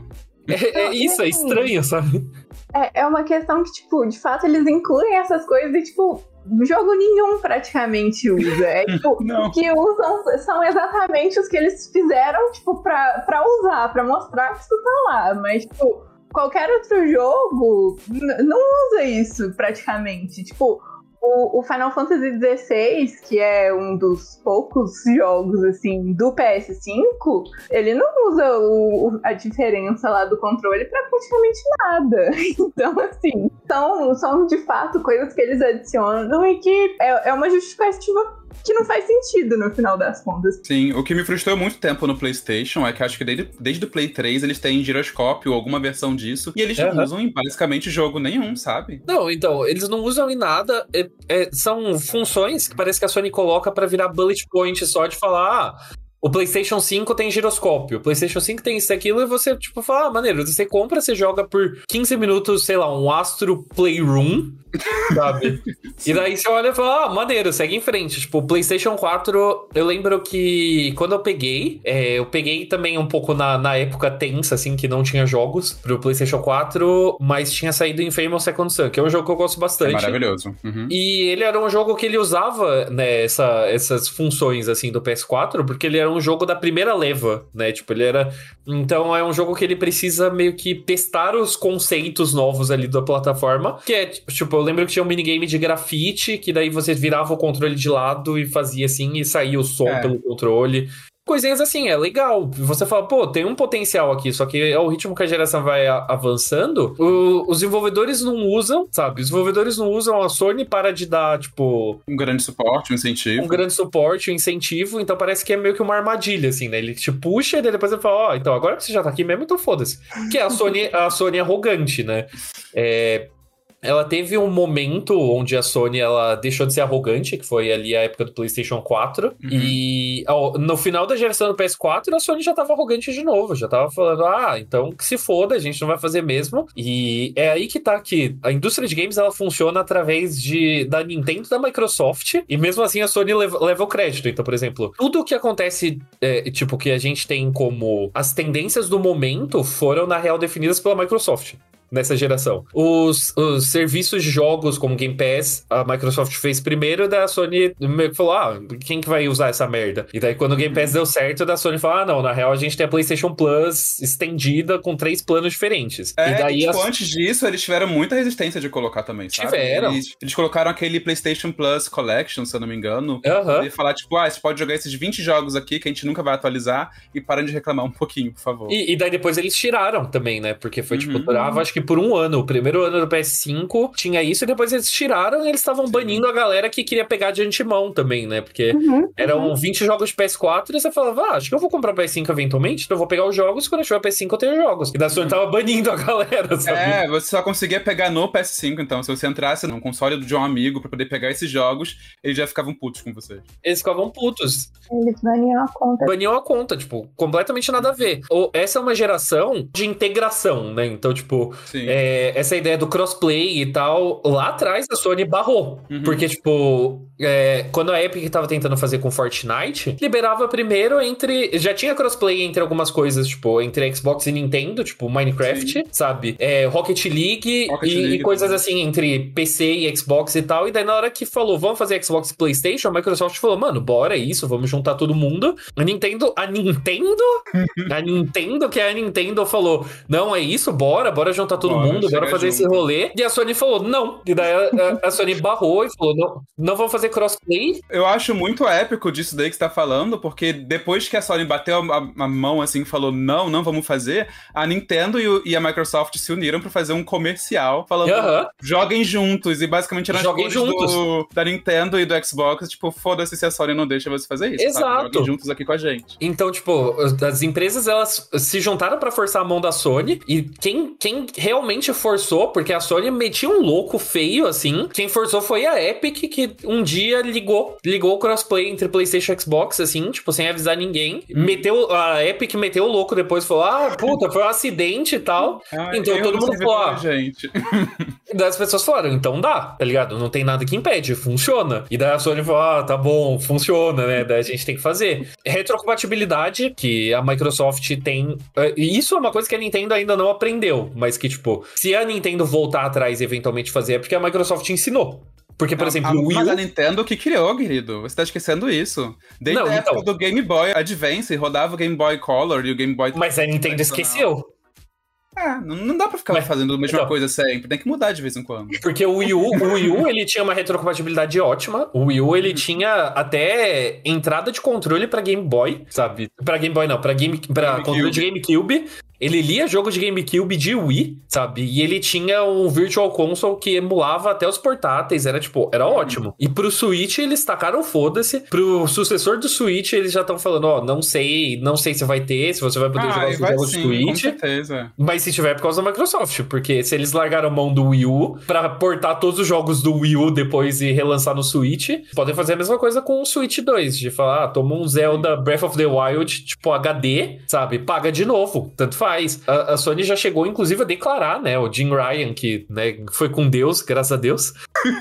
S3: É, é, isso, é estranho, sabe?
S2: É, é uma questão que, tipo, de fato eles incluem essas coisas e, tipo, jogo nenhum praticamente usa. É, tipo, que usam são exatamente os que eles fizeram, tipo, pra, pra usar, pra mostrar que isso tá lá. Mas, tipo, qualquer outro jogo não usa isso praticamente. Tipo, o, o, Final Fantasy XVI, que é um dos poucos jogos assim do PS5, ele não usa o, a diferença lá do controle para praticamente nada. Então, assim, são, são de fato coisas que eles adicionam e que é, é uma justificativa que não faz sentido no final das contas.
S1: Sim, o que me frustrou muito tempo no PlayStation é que acho que desde, desde o Play 3 eles têm giroscópio ou alguma versão disso e eles uhum. não usam em basicamente jogo nenhum, sabe?
S3: Não, então, eles não usam em nada. É, é, são funções que parece que a Sony coloca para virar bullet point só de falar, ah, o PlayStation 5 tem giroscópio, o PlayStation 5 tem isso e aquilo, e você, tipo, fala, ah, maneiro, você compra, você joga por 15 minutos, sei lá, um Astro Playroom, sabe? e daí você olha e fala, ah, maneiro, segue em frente. Tipo, o PlayStation 4, eu lembro que quando eu peguei, é, eu peguei também um pouco na, na época tensa, assim, que não tinha jogos pro PlayStation 4, mas tinha saído em Famous Second Son, que é um jogo que eu gosto bastante. É
S1: maravilhoso. Uhum.
S3: E ele era um jogo que ele usava, né, essa, essas funções, assim, do PS4, porque ele era um jogo da primeira leva, né? Tipo, ele era. Então é um jogo que ele precisa meio que testar os conceitos novos ali da plataforma. Que é, tipo, eu lembro que tinha um minigame de grafite, que daí você virava o controle de lado e fazia assim, e saía o som é. pelo controle coisinhas assim, é legal. Você fala, pô, tem um potencial aqui, só que ao ritmo que a geração vai avançando, o, os desenvolvedores não usam, sabe? Os desenvolvedores não usam a Sony para de dar, tipo.
S1: Um grande suporte, um incentivo.
S3: Um grande suporte, um incentivo, então parece que é meio que uma armadilha, assim, né? Ele te puxa e depois ele fala, ó, oh, então agora que você já tá aqui mesmo, então foda-se. Que é a Sony, a Sony arrogante, né? É, ela teve um momento onde a Sony ela deixou de ser arrogante, que foi ali a época do PlayStation 4. Uhum. E no final da geração do PS4, a Sony já tava arrogante de novo. Já tava falando, ah, então que se foda, a gente não vai fazer mesmo. E é aí que tá que a indústria de games ela funciona através de da Nintendo e da Microsoft. E mesmo assim a Sony leva, leva o crédito. Então, por exemplo, tudo que acontece, é, tipo, que a gente tem como as tendências do momento foram, na real, definidas pela Microsoft nessa geração. Os, os serviços de jogos como Game Pass, a Microsoft fez primeiro, da Sony meio que falou: ah, quem que vai usar essa merda? E daí quando o Game Pass deu certo, da Sony falou: ah, não, na real a gente tem a PlayStation Plus estendida com três planos diferentes.
S1: É,
S3: e daí
S1: tipo, as... antes disso, eles tiveram muita resistência de colocar também, sabe?
S3: Tiveram.
S1: Eles, eles colocaram aquele PlayStation Plus Collection, se eu não me engano,
S3: uhum.
S1: e falar, tipo, ah, você pode jogar esses 20 jogos aqui que a gente nunca vai atualizar e parem de reclamar um pouquinho, por favor.
S3: E, e daí depois eles tiraram também, né? Porque foi, tipo, uhum. tipo, durava acho que por um ano. O primeiro ano do PS5 tinha isso, e depois eles tiraram e eles estavam banindo a galera que queria pegar de antemão também, né? Porque uhum, eram uhum. 20 jogos de PS4 e você falava, ah, acho que eu vou comprar o PS5 eventualmente, então eu vou pegar os jogos, quando eu tiver PS5 eu tenho jogos. E da Sony tava banindo a galera, sabe?
S1: É, você só conseguia pegar no PS5, então. Se você entrasse num console de um amigo pra poder pegar esses jogos, eles já ficavam putos com você.
S3: Eles ficavam putos.
S2: Eles baniam a conta.
S3: Baniam a conta, tipo, completamente nada a ver. Ou, essa é uma geração de integração, né? Então, tipo, é, essa ideia do crossplay e tal, lá atrás a Sony barrou. Uhum. Porque, tipo, é, quando a Epic tava tentando fazer com Fortnite, liberava primeiro entre. Já tinha crossplay entre algumas coisas, tipo, entre Xbox e Nintendo, tipo Minecraft, Sim. sabe? É, Rocket League, Rocket e, League e, coisas também. assim entre PC e Xbox e tal. E daí, na hora que falou, vamos fazer Xbox e PlayStation, a Microsoft falou, mano, bora isso, vamos juntar todo mundo. A Nintendo, a Nintendo, a Nintendo, que é a Nintendo, falou, não, é isso, bora, bora juntar todo bora, mundo, bora fazer fazer esse rolê. E a Sony falou, não. E daí a, a Sony barrou e falou, não, não vamos fazer crossplay.
S1: Eu acho muito épico disso daí que você tá falando, porque depois que a Sony bateu a, a mão assim e falou, não, não vamos fazer, a Nintendo e, e a Microsoft se uniram para fazer um comercial falando, uh -huh. joguem juntos. E basicamente eram
S3: joguem juntos.
S1: Do, da Nintendo e do Xbox, tipo, foda-se se a Sony não deixa você fazer isso.
S3: Exato. Sabe?
S1: Joguem juntos aqui com a gente.
S3: Então, tipo, as empresas, elas se juntaram para forçar a mão da Sony e quem, quem realmente forçou porque a Sony metia um louco feio, assim. Quem forçou foi a Epic, que um dia ligou, ligou o crossplay entre PlayStation e Xbox, assim, tipo, sem avisar ninguém. Hum. Meteu, a Epic meteu o louco depois, falou, ah, puta, foi um acidente e tal.
S1: Ah,
S3: então todo mundo falou, ah,
S1: gente.
S3: daí as pessoas falaram, então dá, tá ligado? Não tem nada que impede, funciona. E daí a Sony falou, ah, tá bom, funciona, né? Daí a gente tem que fazer. Retrocompatibilidade, que a Microsoft tem. Eh, isso é uma coisa que a Nintendo ainda não aprendeu, mas que, tipo, se a Nintendo voltar atrás e eventualmente fazer é porque a Microsoft ensinou. Porque, por exemplo, o Wii U...
S1: Mas a Nintendo que criou, querido. Você tá esquecendo isso. Desde não, a época então... do Game Boy Advance, rodava o Game Boy Color e o Game Boy...
S3: Mas a Nintendo esqueceu.
S1: É, não, não dá pra ficar Mas, fazendo a mesma então, coisa sempre, tem que mudar de vez em quando.
S3: Porque o Wii U, o Wii U ele tinha uma retrocompatibilidade ótima. O Wii U ele uhum. tinha até entrada de controle para Game Boy, sabe? Para Game Boy não, para Game para controle de GameCube. Ele lia jogo de GameCube de Wii, sabe? E ele tinha um Virtual Console que emulava até os portáteis, era tipo, era ótimo. E pro Switch eles tacaram foda-se. Pro sucessor do Switch eles já estão falando, ó, não sei, não sei se vai ter, se você vai poder
S1: Ah,
S3: jogar os jogos
S1: sim,
S3: do
S1: com
S3: Switch.
S1: certeza.
S3: Mas se tiver é por causa da Microsoft, porque se eles largaram mão do Wii U pra portar todos os jogos do Wii U depois e relançar no Switch, podem fazer a mesma coisa com o Switch 2, de falar, ah, toma um Zelda Breath of the Wild, tipo HD, sabe? Paga de novo, tanto faz. A, a Sony já chegou, inclusive, a declarar, né? O Jim Ryan, que né, foi com Deus, graças a Deus,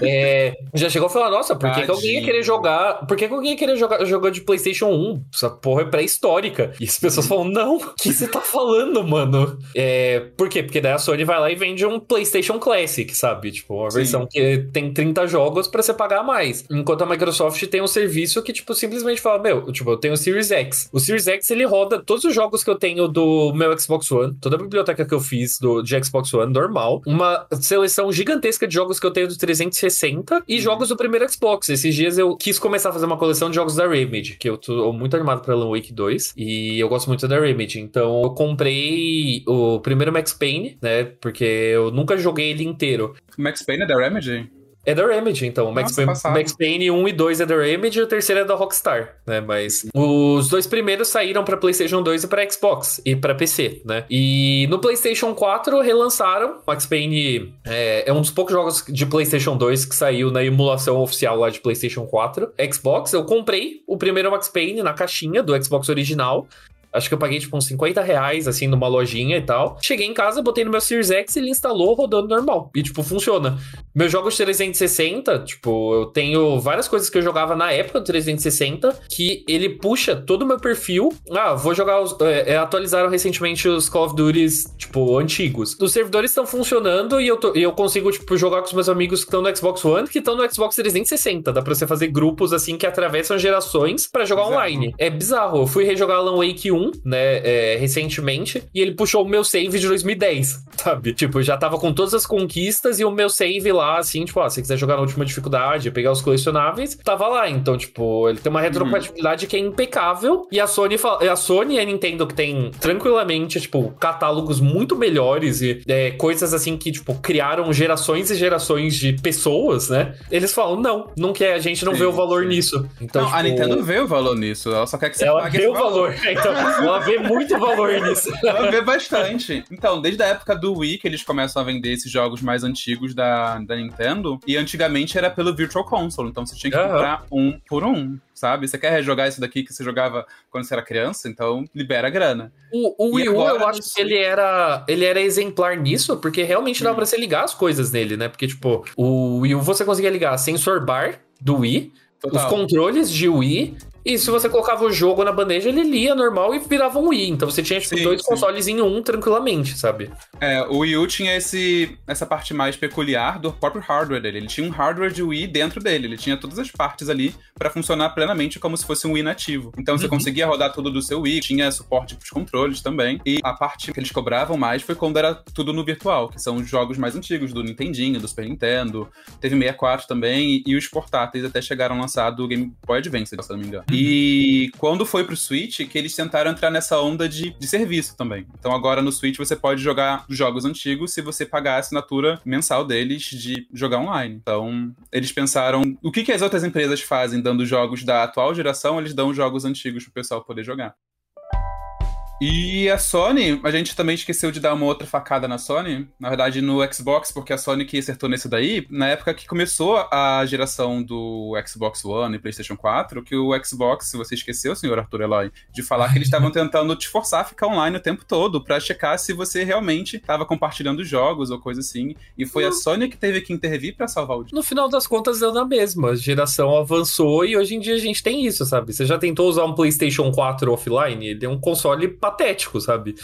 S3: é, já chegou a falar, nossa, por que, que alguém ia querer jogar? Por que, que alguém ia querer jogar, jogar de PlayStation 1? Essa porra é pré-histórica. E as pessoas falam, não, o que você tá falando, mano? É, por quê? Porque daí a Sony vai lá e vende um PlayStation Classic, sabe? Tipo, uma
S1: Sim.
S3: versão que tem 30 jogos pra você pagar mais. Enquanto a Microsoft tem um serviço que, tipo, simplesmente fala, meu, tipo, eu tenho o Series X. O Series X, ele roda todos os jogos que eu tenho do meu Xbox One, toda a biblioteca que eu fiz do, de Xbox One normal, uma seleção gigantesca de jogos que eu tenho do 360 e jogos do primeiro Xbox. Esses dias eu quis começar a fazer uma coleção de jogos da Remedy, que eu tô muito animado pra Alan Wake 2 e eu gosto muito da Remedy. Então eu comprei o primeiro Max Payne, né? Porque eu nunca joguei ele inteiro.
S1: Max Payne é da Remedy?
S3: É da Remedy, então. O Max,
S1: Nossa,
S3: Payne. Max Payne 1 e 2 é da Remedy e o terceiro é da Rockstar, né? Mas os dois primeiros saíram pra PlayStation 2 e pra Xbox e pra PC, né? E no PlayStation 4 relançaram. Max Payne é, é um dos poucos jogos de PlayStation 2 que saiu na emulação oficial lá de PlayStation 4. Xbox, eu comprei o primeiro Max Payne na caixinha do Xbox original. Acho que eu paguei tipo uns 50 reais, assim, numa lojinha e tal. Cheguei em casa, botei no meu Series X e ele instalou rodando normal. E, tipo, funciona. Meus jogos 360, tipo, eu tenho várias coisas que eu jogava na época do 360 que ele puxa todo o meu perfil. Ah, vou jogar os. É, é, atualizaram recentemente os Call of Duties, tipo, antigos. Os servidores estão funcionando e eu, tô- e eu consigo, tipo, jogar com os meus amigos que estão no Xbox One, que estão no Xbox 360. Dá pra você fazer grupos, assim, que atravessam gerações pra jogar
S1: Bizarro.
S3: online. É bizarro. Eu fui rejogar Alan Wake 1, né, é, recentemente, e ele puxou o meu save de 2010, sabe? Tipo, eu já tava com todas as conquistas e o meu save lá, assim, tipo, ó, se você quiser jogar na última dificuldade, pegar os colecionáveis, tava lá. Então, tipo, ele tem uma retrocompatibilidade que é impecável. E a Sony, a Sony e a Nintendo, que tem tranquilamente, tipo, catálogos muito melhores e é, coisas assim que, tipo, criaram gerações e gerações de pessoas, né? Eles falam, não, não quer, a gente não
S1: Sim,
S3: vê o valor
S1: sim.
S3: nisso. Então,
S1: não, a
S3: tipo,
S1: Nintendo vê o valor nisso. Ela só quer que você
S3: ela
S1: pague
S3: vê o valor. Então, ela vê muito valor nisso.
S1: Ela vê bastante. Então, desde a época do Wii que eles começam a vender esses jogos mais antigos da, da Nintendo. E antigamente era pelo Virtual Console. Então você tinha que
S3: Aham.
S1: comprar um por um, sabe? Você quer rejogar isso daqui que você jogava quando você era criança? Então libera a grana.
S3: O, o Wii U, eu acho que ele era, ele era exemplar nisso, porque realmente dava
S1: Hum.
S3: pra você ligar as coisas nele, né? Porque, tipo, o Wii U você conseguia ligar sensor bar do Wii, os
S1: Total.
S3: controles de Wii, e se você colocava o jogo na bandeja, ele lia normal e virava um Wii. Então você tinha, tipo,
S1: Sim,
S3: dois
S1: sim.
S3: consoles em um tranquilamente, sabe?
S1: É, o Wii U tinha esse, essa parte mais peculiar do próprio hardware dele. Ele tinha um hardware de Wii dentro dele. Ele tinha todas as partes ali pra funcionar plenamente como se fosse um Wii nativo. Então você
S3: Uhum.
S1: conseguia rodar tudo do seu Wii, tinha suporte pros controles também. E a parte que eles cobravam mais foi quando era tudo no virtual, que são os jogos mais antigos do Nintendinho, do Super Nintendo. Teve 64 também, e, e os portáteis até chegaram a lançar do Game Boy Advance, se eu não me engano. E quando foi pro Switch, que eles tentaram entrar nessa onda de, de serviço também. Então agora no Switch você pode jogar jogos antigos se você pagar a assinatura mensal deles de jogar online. Então eles pensaram, o que, que as outras empresas fazem dando jogos da atual geração, eles dão jogos antigos pro pessoal poder jogar. E a Sony, a gente também esqueceu de dar uma outra facada na Sony, na verdade no Xbox, porque a Sony que acertou nesse daí, na época que começou a geração do Xbox One e PlayStation 4, que o Xbox, se você esqueceu, senhor Arthur Eloy, de falar que eles estavam tentando te forçar a ficar online o tempo todo, pra checar se você realmente estava compartilhando jogos ou coisa assim, e foi a Sony que teve que intervir pra salvar o dia.
S3: No final das contas, deu na mesma. A geração avançou e hoje em dia a gente tem isso, sabe? Você já tentou usar um PlayStation 4 offline? Ele é um console patético, sabe?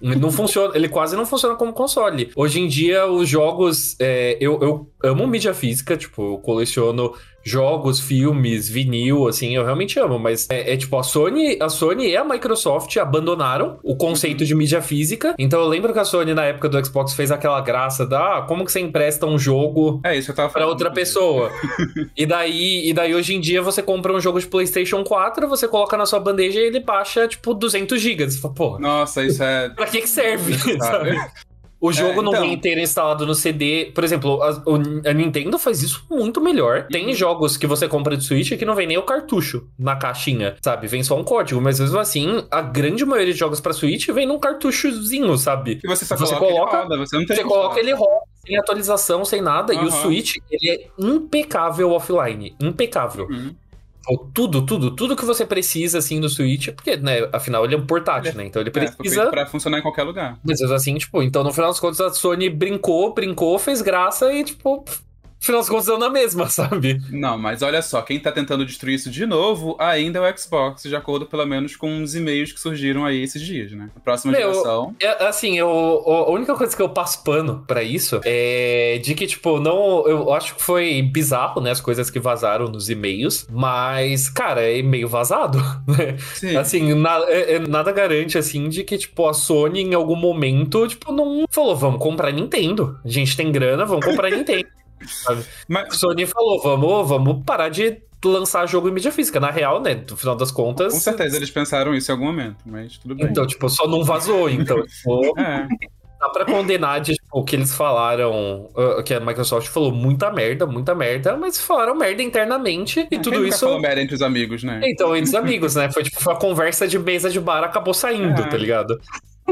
S3: Não funciona, ele quase não funciona como console. Hoje em dia, os jogos. é, eu, eu amo mídia física, tipo, eu coleciono jogos, filmes, vinil, assim, eu realmente amo, mas é, é, tipo, a Sony, a Sony e a Microsoft abandonaram o conceito de mídia física. Então eu lembro que a Sony, na época do Xbox, fez aquela graça da ah, como que você empresta um jogo
S1: é, isso eu tava
S3: pra outra pessoa. e, daí, e daí, hoje em dia, você compra um jogo de PlayStation 4, você coloca na sua bandeja e ele baixa, tipo, 200 GB. Você fala, pô.
S1: Nossa, isso é.
S3: pra que que serve? O jogo é, então... não vem inteiro instalado no CD. Por exemplo, a, a, Nintendo faz isso muito melhor. Tem uhum. jogos que você compra de Switch que não vem nem o cartucho na caixinha, sabe? Vem só um código. Mas mesmo assim, a grande maioria de jogos pra Switch vem num cartuchozinho, sabe?
S1: E você só você coloca, roda, você não tem
S3: Você coloca ele roda, sem atualização, sem nada. Uhum. E o Switch, ele é impecável offline. Impecável. Uhum tudo, tudo, tudo que você precisa, assim, do Switch, porque, né, afinal ele é um portátil, né, então ele é, precisa... É,
S1: pra funcionar em qualquer lugar.
S3: Mas assim, tipo, então no final das contas a Sony brincou, brincou, fez graça e, tipo, Afinal das contas, deu na mesma, sabe?
S1: Não, mas olha só, quem tá tentando destruir isso de novo ainda é o Xbox, de acordo pelo menos com os e-mails que surgiram aí esses dias, né? A próxima Meu, geração.
S3: É, assim, eu, a única coisa que eu passo pano pra isso é de que, tipo, não. Eu acho que foi bizarro, né? As coisas que vazaram nos e-mails, mas, cara, é e-mail vazado, né? Sim. Assim, na, é, é, nada garante, assim, de que, tipo, a Sony em algum momento, tipo, não falou, vamos comprar Nintendo. A gente tem grana, vamos comprar Nintendo. Mas... Sony falou, vamos, vamos parar de lançar jogo em mídia física. Na real, né? No final das contas.
S1: Com certeza eles pensaram isso em algum momento, mas tudo bem.
S3: Então, tipo, só não vazou. Então, tipo, é. dá pra condenar de, tipo, o que eles falaram. Uh, que a Microsoft falou muita merda, muita merda, mas falaram merda internamente e é, tudo isso.
S1: falou merda entre os amigos, né?
S3: Então, entre os amigos, né? Foi tipo, foi uma conversa de mesa de bar, acabou saindo, é. tá ligado?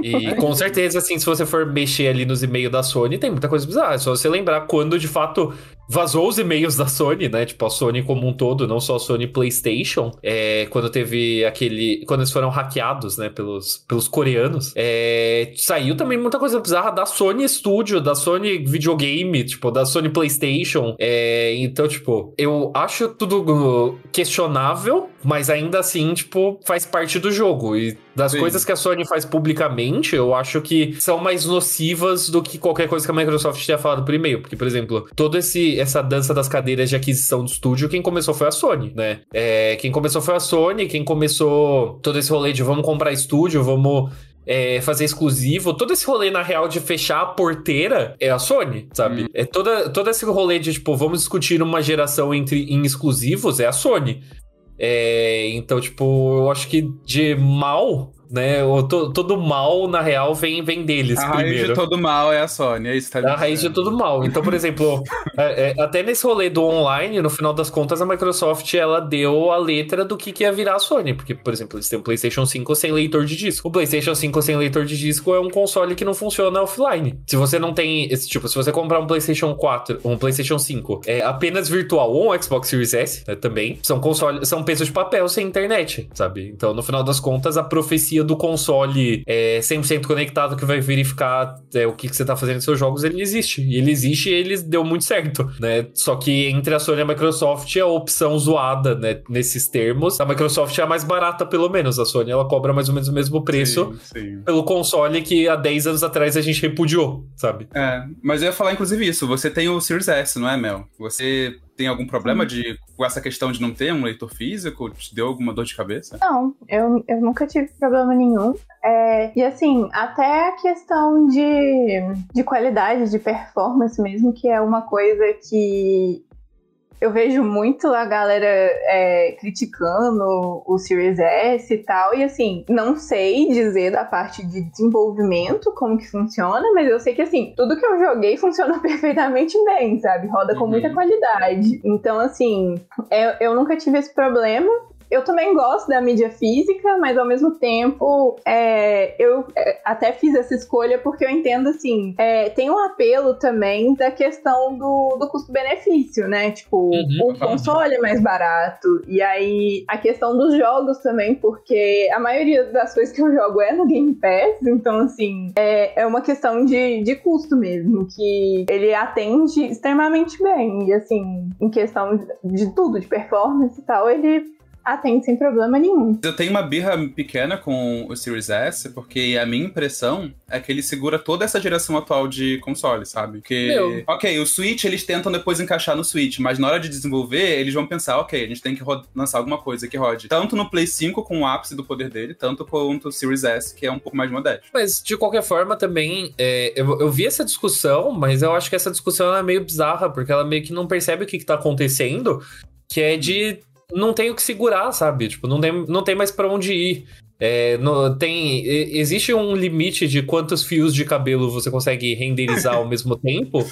S3: E com certeza, assim, se você for mexer ali nos e-mails da Sony, tem muita coisa bizarra. É só você lembrar quando de fato vazou os e-mails da Sony, né? Tipo, a Sony como um todo, não só a Sony PlayStation. É, quando teve aquele. Quando eles foram hackeados, né, pelos, pelos coreanos. É, saiu também muita coisa bizarra da Sony Studio, da Sony Videogame, tipo, da Sony PlayStation. É, então, tipo, eu acho tudo questionável, mas ainda assim, tipo, faz parte do jogo. E das Sim. coisas que a Sony faz publicamente, eu acho que são mais nocivas do que qualquer coisa que a Microsoft tenha falado por e-mail. Porque, por exemplo, todo esse essa dança das cadeiras de aquisição do estúdio, quem começou foi a Sony, né? É, quem começou foi a Sony, quem começou todo esse rolê de vamos comprar estúdio, vamos é, fazer exclusivo, todo esse rolê, na real, de fechar a porteira é a Sony, sabe? Hum. É toda, todo esse rolê de, tipo, vamos discutir uma geração entre, em exclusivos é a Sony. É, então, tipo, eu acho que de mal né? O, to, todo mal, na real, vem, vem deles
S1: a
S3: primeiro.
S1: Raiz de todo mal é a Sony, é isso
S3: tá A raiz de todo mal. Então, por exemplo, é, é, até nesse rolê do online, no final das contas, a Microsoft, ela deu a letra do que, que ia virar a Sony. Porque, por exemplo, eles têm um PlayStation 5 sem leitor de disco. O PlayStation 5 sem leitor de disco é um console que não funciona offline. Se você não tem, esse tipo, se você comprar um PlayStation 4, um PlayStation 5, é apenas virtual ou um Xbox Series S, né, também, são consoles, são pesos de papel sem internet, sabe? Então, no final das contas, a profecia do console é, 100% conectado que vai verificar é, o que, que você tá fazendo nos seus jogos, ele existe. E ele existe e ele deu muito certo, né? Só que entre a Sony e a Microsoft, a opção zoada, né, nesses termos, a Microsoft é a mais barata, pelo menos. A Sony, ela cobra mais ou menos o mesmo preço sim, sim. pelo console que há 10 anos atrás a gente repudiou, sabe?
S1: É, mas eu ia falar inclusive isso. Você tem o Series S, não é, Mel? Você tem algum problema de, com essa questão de não ter um leitor físico? Te deu alguma dor de cabeça?
S2: Não, eu, eu nunca tive problema nenhum. É, e assim, até a questão de, de qualidade, de performance mesmo, que é uma coisa que eu vejo muito a galera é, criticando o Series S e tal, e assim, não sei dizer da parte de desenvolvimento como que funciona, mas eu sei que assim, tudo que eu joguei funciona perfeitamente bem, sabe? Roda com uhum. muita qualidade. Então, assim, eu, eu nunca tive esse problema eu também gosto da mídia física, mas ao mesmo tempo é, eu é, até fiz essa escolha porque eu entendo assim, é, tem um apelo também da questão do, do custo-benefício, né? Tipo, uhum, o console é mais barato, e aí a questão dos jogos também, porque a maioria das coisas que eu jogo é no Game Pass, então assim, é, é uma questão de, de custo mesmo, que ele atende extremamente bem, e assim, em questão de, de tudo, de performance e tal, ele atende sem problema nenhum.
S1: Eu tenho uma birra pequena com o Series S, porque a minha impressão é que ele segura toda essa geração atual de console, sabe? Porque,
S3: Meu.
S1: ok, o Switch eles tentam depois encaixar no Switch, mas na hora de desenvolver, eles vão pensar, ok, a gente tem que lançar alguma coisa que rode tanto no Play 5 com o ápice do poder dele, tanto quanto o Series S, que é um pouco mais modesto.
S3: Mas, de qualquer forma, também, é, eu, eu vi essa discussão, mas eu acho que essa discussão é meio bizarra, porque ela meio que não percebe o que, que tá acontecendo, que é de não tem o que segurar, sabe? Tipo, não tem, não tem mais pra onde ir. É, no- tem, existe um limite de quantos fios de cabelo você consegue renderizar ao mesmo tempo.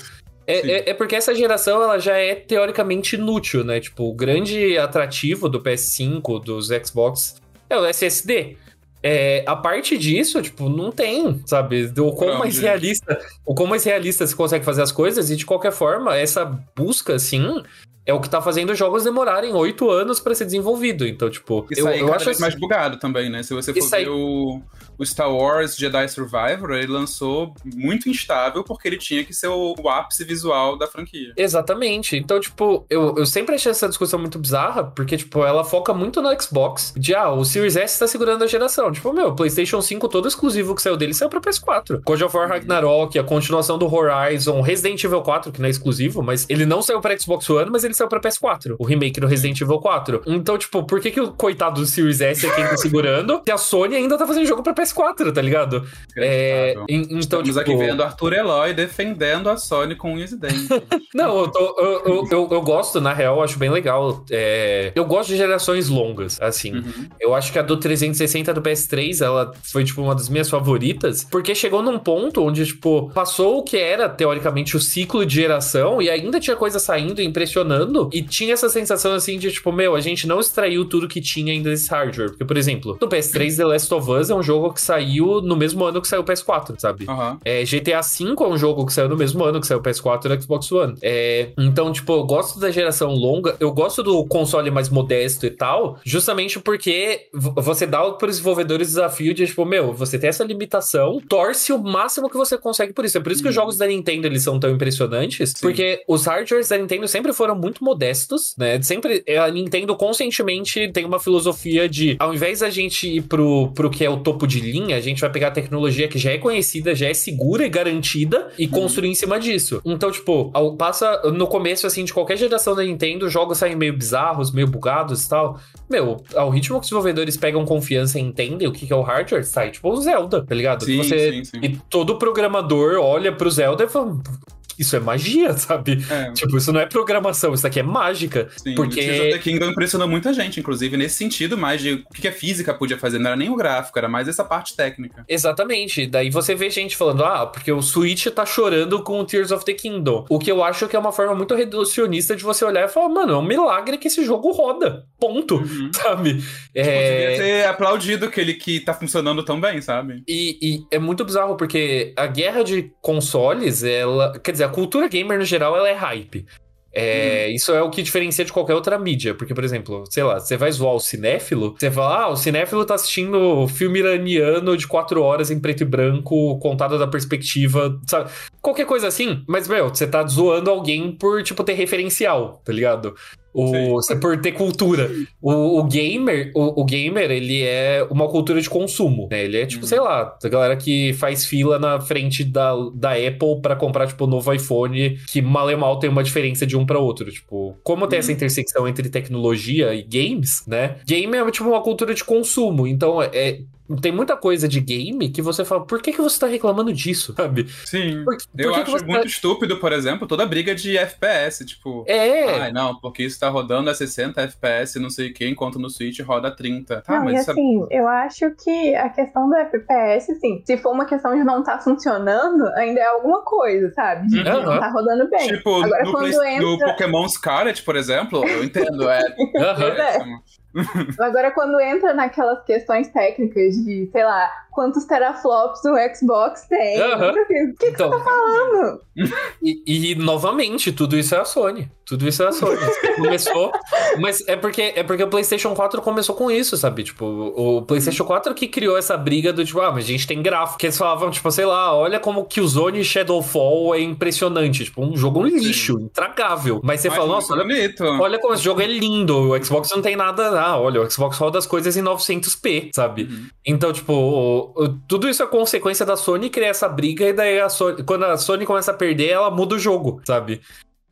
S3: É, é, é porque essa geração ela já é teoricamente inútil, né? Tipo, o grande atrativo do PS5, dos Xbox, é o SSD. É, a parte disso, tipo, não tem, sabe? O quão mais realista, o quão mais realista você consegue fazer as coisas, e de qualquer forma, essa busca, assim, é o que tá fazendo jogos demorarem oito anos pra ser desenvolvido. Então, tipo,
S1: Isso
S3: eu,
S1: aí
S3: eu acho
S1: mais bugado também, né? Se você for
S3: aí-
S1: ver o, o Star Wars Jedi Survivor, ele lançou muito instável porque ele tinha que ser o, o ápice visual da franquia.
S3: Exatamente. Então, tipo, eu, eu sempre achei essa discussão muito bizarra, porque, tipo, ela foca muito no Xbox. De, ah, o Series S tá segurando a geração. Tipo, meu, o PlayStation 5 todo exclusivo que saiu dele saiu pra PS4. God of War Ragnarok, a continuação do Horizon, Resident Evil 4, que não é exclusivo, mas ele não saiu pra Xbox One, mas ele saiu pra PS4. O remake do Resident Evil 4. Então, tipo, por que, que o coitado do Series S é quem tá segurando? Se a Sony ainda tá fazendo jogo pra PS4, tá ligado? É, então,
S1: Estamos
S3: tipo...
S1: aqui vendo Arthur Eloy defendendo a Sony com unhas e dentes.
S3: Não, eu, tô- eu, eu, eu, eu gosto, na real, acho bem legal. É, eu gosto de gerações longas, assim.
S1: Uhum.
S3: Eu acho que a do 360 do PS3, ela foi, tipo, uma das minhas favoritas, porque chegou num ponto onde, tipo, passou o que era, teoricamente, o ciclo de geração, e ainda tinha coisa saindo e impressionando, e tinha essa sensação, assim, de, tipo, meu, a gente não extraiu tudo que tinha ainda desse hardware. Porque, por exemplo, no PS3, The Last of Us é um jogo que saiu no mesmo ano que saiu o PS4, sabe?
S1: Aham.
S3: É, GTA V é um jogo que saiu no mesmo ano que saiu o PS4 e o Xbox One. É, então, tipo, eu gosto da geração longa, eu gosto do console mais modesto e tal, justamente porque você dá para os desenvolvedores o desafio de, tipo, meu, você tem essa limitação, torce o máximo que você consegue por isso. É por isso que os
S1: Uhum.
S3: jogos da Nintendo eles são tão impressionantes,
S1: Sim.
S3: porque os hardwares da Nintendo sempre foram muito modestos, né? Sempre a Nintendo conscientemente tem uma filosofia de, ao invés da gente ir pro, pro que é o topo de linha, a gente vai pegar a tecnologia que já é conhecida, já é segura e garantida e construir em cima disso. Então, tipo, ao- passa no começo, assim, de qualquer geração da Nintendo, os jogos saem meio bizarros, meio bugados e tal. Meu, ao ritmo que os desenvolvedores pegam confiança e entendem o que que é o hardware, sai tipo o Zelda, tá ligado?
S1: Sim,
S3: Você,
S1: sim, sim.
S3: E todo programador olha pro Zelda e fala. Isso é magia, sabe?
S1: É,
S3: Tipo, isso não é programação, isso daqui é mágica.
S1: sim.
S3: porque-
S1: O Tears of the Kingdom impressionou muita gente, inclusive, nesse sentido, mais de o que a física podia fazer. Não era nem o gráfico, era mais essa parte técnica.
S3: Exatamente. Daí você vê gente falando, ah, porque o Switch tá chorando com o Tears of the Kingdom. O que eu acho que é uma forma muito reducionista de você olhar e falar, mano, é um milagre que esse jogo roda. Ponto.
S1: Uhum.
S3: Sabe?
S1: Devia
S3: É...
S1: ter aplaudido que ele que tá funcionando tão bem, sabe?
S3: E, e é muito bizarro porque a guerra de consoles, ela. Quer dizer, a cultura gamer no geral, ela é hype. É, Isso é o que diferencia de qualquer outra mídia. Porque, por exemplo, sei lá, você vai zoar o cinéfilo, você fala, ah, o cinéfilo tá assistindo filme iraniano de quatro horas em preto e branco, contado da perspectiva, sabe? Qualquer coisa assim, mas, meu, você tá zoando alguém por, tipo, ter referencial, tá ligado? O, você por ter cultura. O, o gamer, o, o gamer, ele é uma cultura de consumo, né? Ele é tipo,
S1: Uhum.
S3: sei lá, a galera que faz fila na frente da, da Apple pra comprar, tipo, o novo iPhone, que mal e mal tem uma diferença de um pra outro. Tipo, como tem essa
S1: Uhum.
S3: intersecção entre tecnologia e games, né? Game é, tipo, uma cultura de consumo. Então, é, tem muita coisa de game que você fala, por que, que você tá reclamando disso, sabe?
S1: Sim.
S3: Por, por
S1: Eu
S3: que
S1: acho
S3: que
S1: muito
S3: tá...
S1: estúpido, por exemplo, toda briga de FPS, tipo.
S3: É,
S1: Ai, não, porque isso tá rodando a 60 FPS, não sei o que, enquanto no Switch roda a 30. Tá,
S2: não, e
S1: mas isso é-
S2: assim, eu acho que a questão do FPS, assim, se for uma questão de não tá funcionando, ainda é alguma coisa, sabe? De que
S3: Uhum.
S2: não tá rodando bem.
S1: Tipo,
S2: Agora,
S1: no,
S2: quando
S1: Play- no
S2: entra-
S1: Pokémon Scarlet, por exemplo, eu entendo, é.
S3: aham.
S2: é. Agora, quando entra naquelas questões técnicas de, sei lá, quantos teraflops o Xbox tem,
S3: Aham.
S2: o que, que
S3: Então,
S2: tá falando?
S3: E, e, novamente, tudo isso é a Sony. Tudo isso é a Sony. Começou. Mas é porque, é porque o PlayStation 4 começou com isso, sabe? Tipo, o PlayStation 4 que criou essa briga do tipo, ah, mas a gente tem gráfico. Que eles falavam, tipo, sei lá, olha como que o Zone Shadowfall é impressionante. Tipo, um jogo um lixo, intragável. Mas você
S1: Mas
S3: fala, nossa, olha,
S1: bonito.
S3: olha como esse jogo é lindo. O Xbox não tem nada. ah, olha, o Xbox roda as coisas em 900p, sabe? Uhum. Então, tipo, tudo isso é consequência da Sony criar essa briga e daí a Sony, quando a Sony começa a perder, ela muda o jogo, sabe?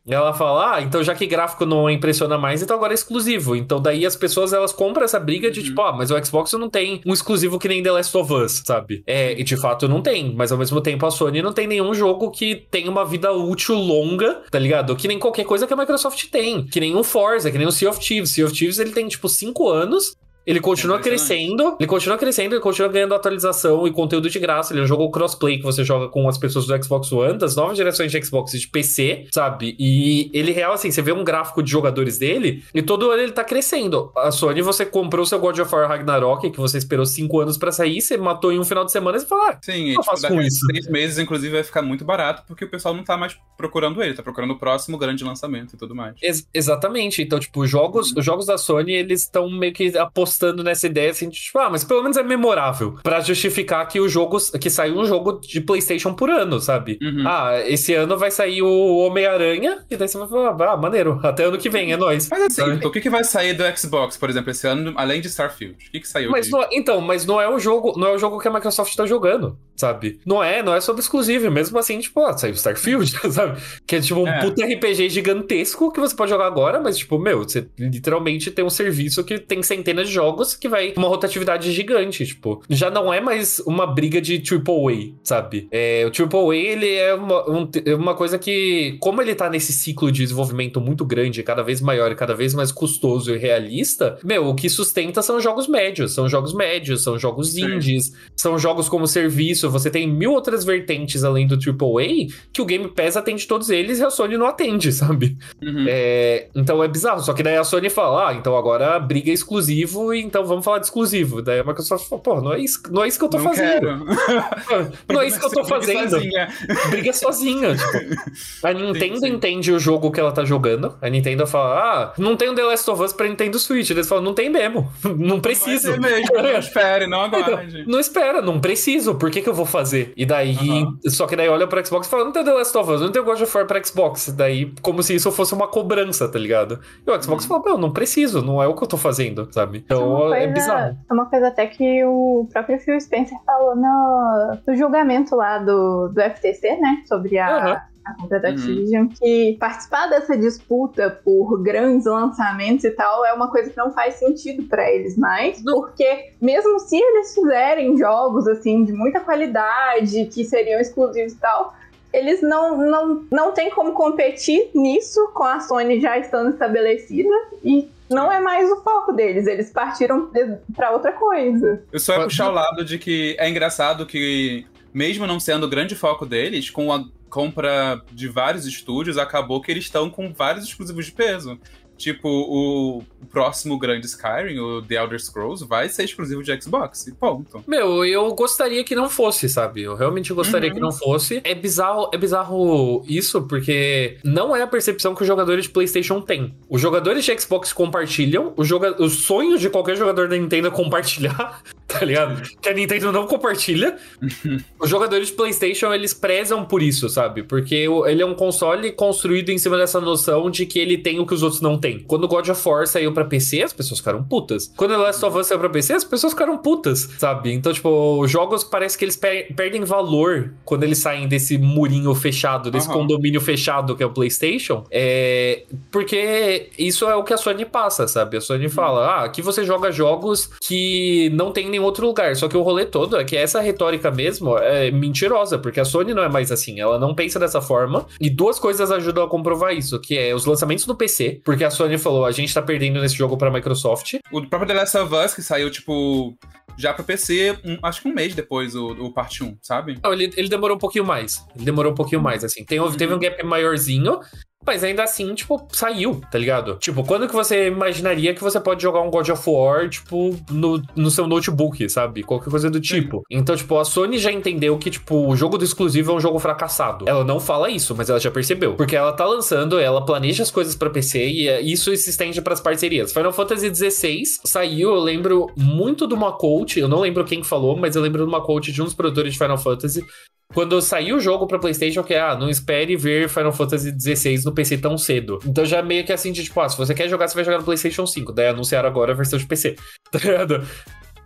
S3: Ela fala, ah, então já que gráfico não impressiona mais, então agora é exclusivo. Então daí as pessoas elas compram essa briga de uhum. tipo, ah, mas o Xbox não tem um exclusivo que nem The Last of Us, sabe? É, e de fato não tem, mas ao mesmo tempo a Sony não tem nenhum jogo que tenha uma vida útil longa, tá ligado? Que nem qualquer coisa que a Microsoft tem. Que nem um Forza, que nem o Sea of Thieves. Sea of Thieves ele tem tipo 5 anos ele continua crescendo, ele continua crescendo, ele continua ganhando atualização e conteúdo de graça. Ele é um jogo crossplay que você joga com as pessoas do Xbox One, das novas gerações de Xbox e de PC, sabe? E ele real, assim, você vê um gráfico de jogadores dele e todo ano ele tá crescendo. A Sony, você comprou seu God of War Ragnarok, que você esperou cinco anos para sair, você matou em um final de semana e você fala, ah,
S1: Sim, eu tipo, faço com isso. Seis meses, inclusive, vai ficar muito barato porque o pessoal não tá mais procurando ele, tá procurando o próximo grande lançamento e tudo mais.
S3: Ex exatamente. Então, tipo, jogos, os jogos da Sony, eles estão meio que apostando nessa ideia assim, de, tipo, ah, mas pelo menos é memorável. para justificar que o jogo, que saiu um jogo de PlayStation por ano, sabe? Uhum. Ah, esse ano vai sair o Homem-Aranha, e daí você vai falar, ah, maneiro, até ano que vem, é nóis.
S1: Mas assim, então, o que, que vai sair do Xbox, por exemplo, esse ano, além de Starfield? O que, que saiu?
S3: Mas
S1: de...
S3: não, então, mas não é o jogo, não é o jogo que a Microsoft tá jogando, sabe? Não é, não é sobre exclusivo, mesmo assim, tipo, ah, saiu Starfield, sabe? Que é tipo um é. puta RPG gigantesco que você pode jogar agora, mas tipo, meu, você literalmente tem um serviço que tem centenas de jogos que vai uma rotatividade gigante, tipo. Já não é mais uma briga de AAA, sabe? É, o AAA, ele é uma, um, é uma coisa que, como ele tá nesse ciclo de desenvolvimento muito grande, cada vez maior e cada vez mais custoso e realista, meu, o que sustenta são jogos médios, são jogos médios, são jogos Sim. indies, são jogos como serviço, você tem mil outras vertentes além do AAA, que o Game Pass atende todos eles e a Sony não atende, sabe? Uhum. É, então é bizarro, só que daí a Sony fala, ah, então agora briga exclusivo, então vamos falar de exclusivo. Daí a Microsoft falou, pô, não é isso, não é isso que eu tô não fazendo. não é isso que eu tô fazendo. Sozinha. Briga sozinha. Tipo. A Nintendo sim, sim. entende o jogo que ela tá jogando. A Nintendo fala, ah, não tem o The Last of Us pra Nintendo Switch. Eles falam, não tem mesmo. Não preciso.
S1: Não mesmo, não espere, não aguarde.
S3: Não espera, não preciso. Por que que eu vou fazer? E daí, só que daí olha pro Xbox e fala, não tem The Last of Us, não tem God of War pra Xbox. Daí, como se isso fosse uma cobrança, tá ligado? E o Xbox hum. fala, não, não preciso, não é o que eu tô fazendo, sabe? Então, é, é bizarro.
S2: É uma coisa até que o próprio Phil Spencer falou no, no julgamento lá do, do FTC, né? Sobre a, uhum. a compra da Activision, uhum. que participar dessa disputa por grandes lançamentos e tal é uma coisa que não faz sentido para eles mais, porque mesmo se eles fizerem jogos assim de muita qualidade, que seriam exclusivos e tal, eles não, não, não tem como competir nisso com a Sony já estando estabelecida e não é mais o foco deles, eles partiram para outra coisa.
S1: Eu só ia puxar o lado de que é engraçado que, mesmo não sendo o grande foco deles, com a compra de vários estúdios, acabou que eles estão com vários exclusivos de peso. Tipo, o próximo grande Skyrim, o The Elder Scrolls, vai ser exclusivo de Xbox. Ponto.
S3: Meu, eu gostaria que não fosse, sabe? Eu realmente gostaria uhum. que não fosse. É bizarro, é bizarro isso, porque não é a percepção que os jogadores de PlayStation têm. Os jogadores de Xbox compartilham, os, joga os sonhos de qualquer jogador da Nintendo é compartilhar, tá ligado? Que a Nintendo não compartilha. os jogadores de PlayStation, eles prezam por isso, sabe? Porque ele é um console construído em cima dessa noção de que ele tem o que os outros não têm. Quando God of War saiu pra PC, as pessoas ficaram putas. Quando The Last of Us saiu pra PC, as pessoas ficaram putas, sabe? Então, tipo, os jogos parece que eles per perdem valor quando eles saem desse murinho fechado, desse uhum. condomínio fechado que é o PlayStation. É... Porque isso é o que a Sony passa, sabe? A Sony fala: ah, aqui você joga jogos que não tem em nenhum outro lugar. Só que o rolê todo é que essa retórica mesmo é mentirosa, porque a Sony não é mais assim. Ela não pensa dessa forma. E duas coisas ajudam a comprovar isso: que é os lançamentos do PC, porque a Sony falou: a gente tá perdendo nesse jogo pra Microsoft.
S1: O próprio The Last of Us, que saiu, tipo, já pra PC, um, acho que um mês depois, o, o parte 1, sabe?
S3: Não, ele, ele demorou um pouquinho mais. Ele demorou um pouquinho mais, assim. Tem. Teve um gap maiorzinho, mas ainda assim, tipo, saiu, tá ligado? Tipo, quando que você imaginaria que você pode jogar um God of War, tipo, no, no seu notebook, sabe? Qualquer coisa do tipo. Sim. Então, tipo, a Sony já entendeu que, tipo, o jogo do exclusivo é um jogo fracassado. Ela não fala isso, mas ela já percebeu. Porque ela tá lançando, ela planeja as coisas para PC e é, isso se estende pras parcerias. Final Fantasy XVI saiu, eu lembro muito de uma coach, eu não lembro quem falou, mas eu lembro de uma coach de uns produtores de Final Fantasy quando saiu o jogo pra PlayStation, que é, ah, não espere ver Final Fantasy XVI no PC tão cedo. Então já meio que assim, de tipo, ah, se você quer jogar, você vai jogar no PlayStation 5. Daí anunciaram agora a versão de PC. Tá ligado?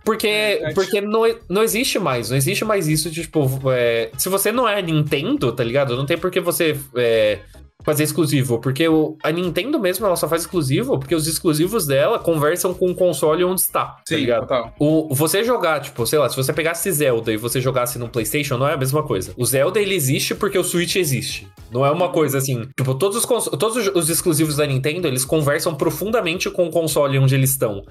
S3: Porque, é, porque não, não existe mais, não existe mais isso de, tipo, é, se você não é Nintendo, tá ligado? Não tem por que você é, fazer exclusivo, porque o, a Nintendo mesmo ela só faz exclusivo porque os exclusivos dela conversam com o console onde está, tá Sim, tá ligado? Total. O, você jogar, tipo, sei lá, se você pegasse Zelda e você jogasse no PlayStation, não é a mesma coisa. O Zelda ele existe porque o Switch existe. Não é uma coisa assim, tipo, todos os, todos os exclusivos da Nintendo, eles conversam profundamente com o console onde eles estão.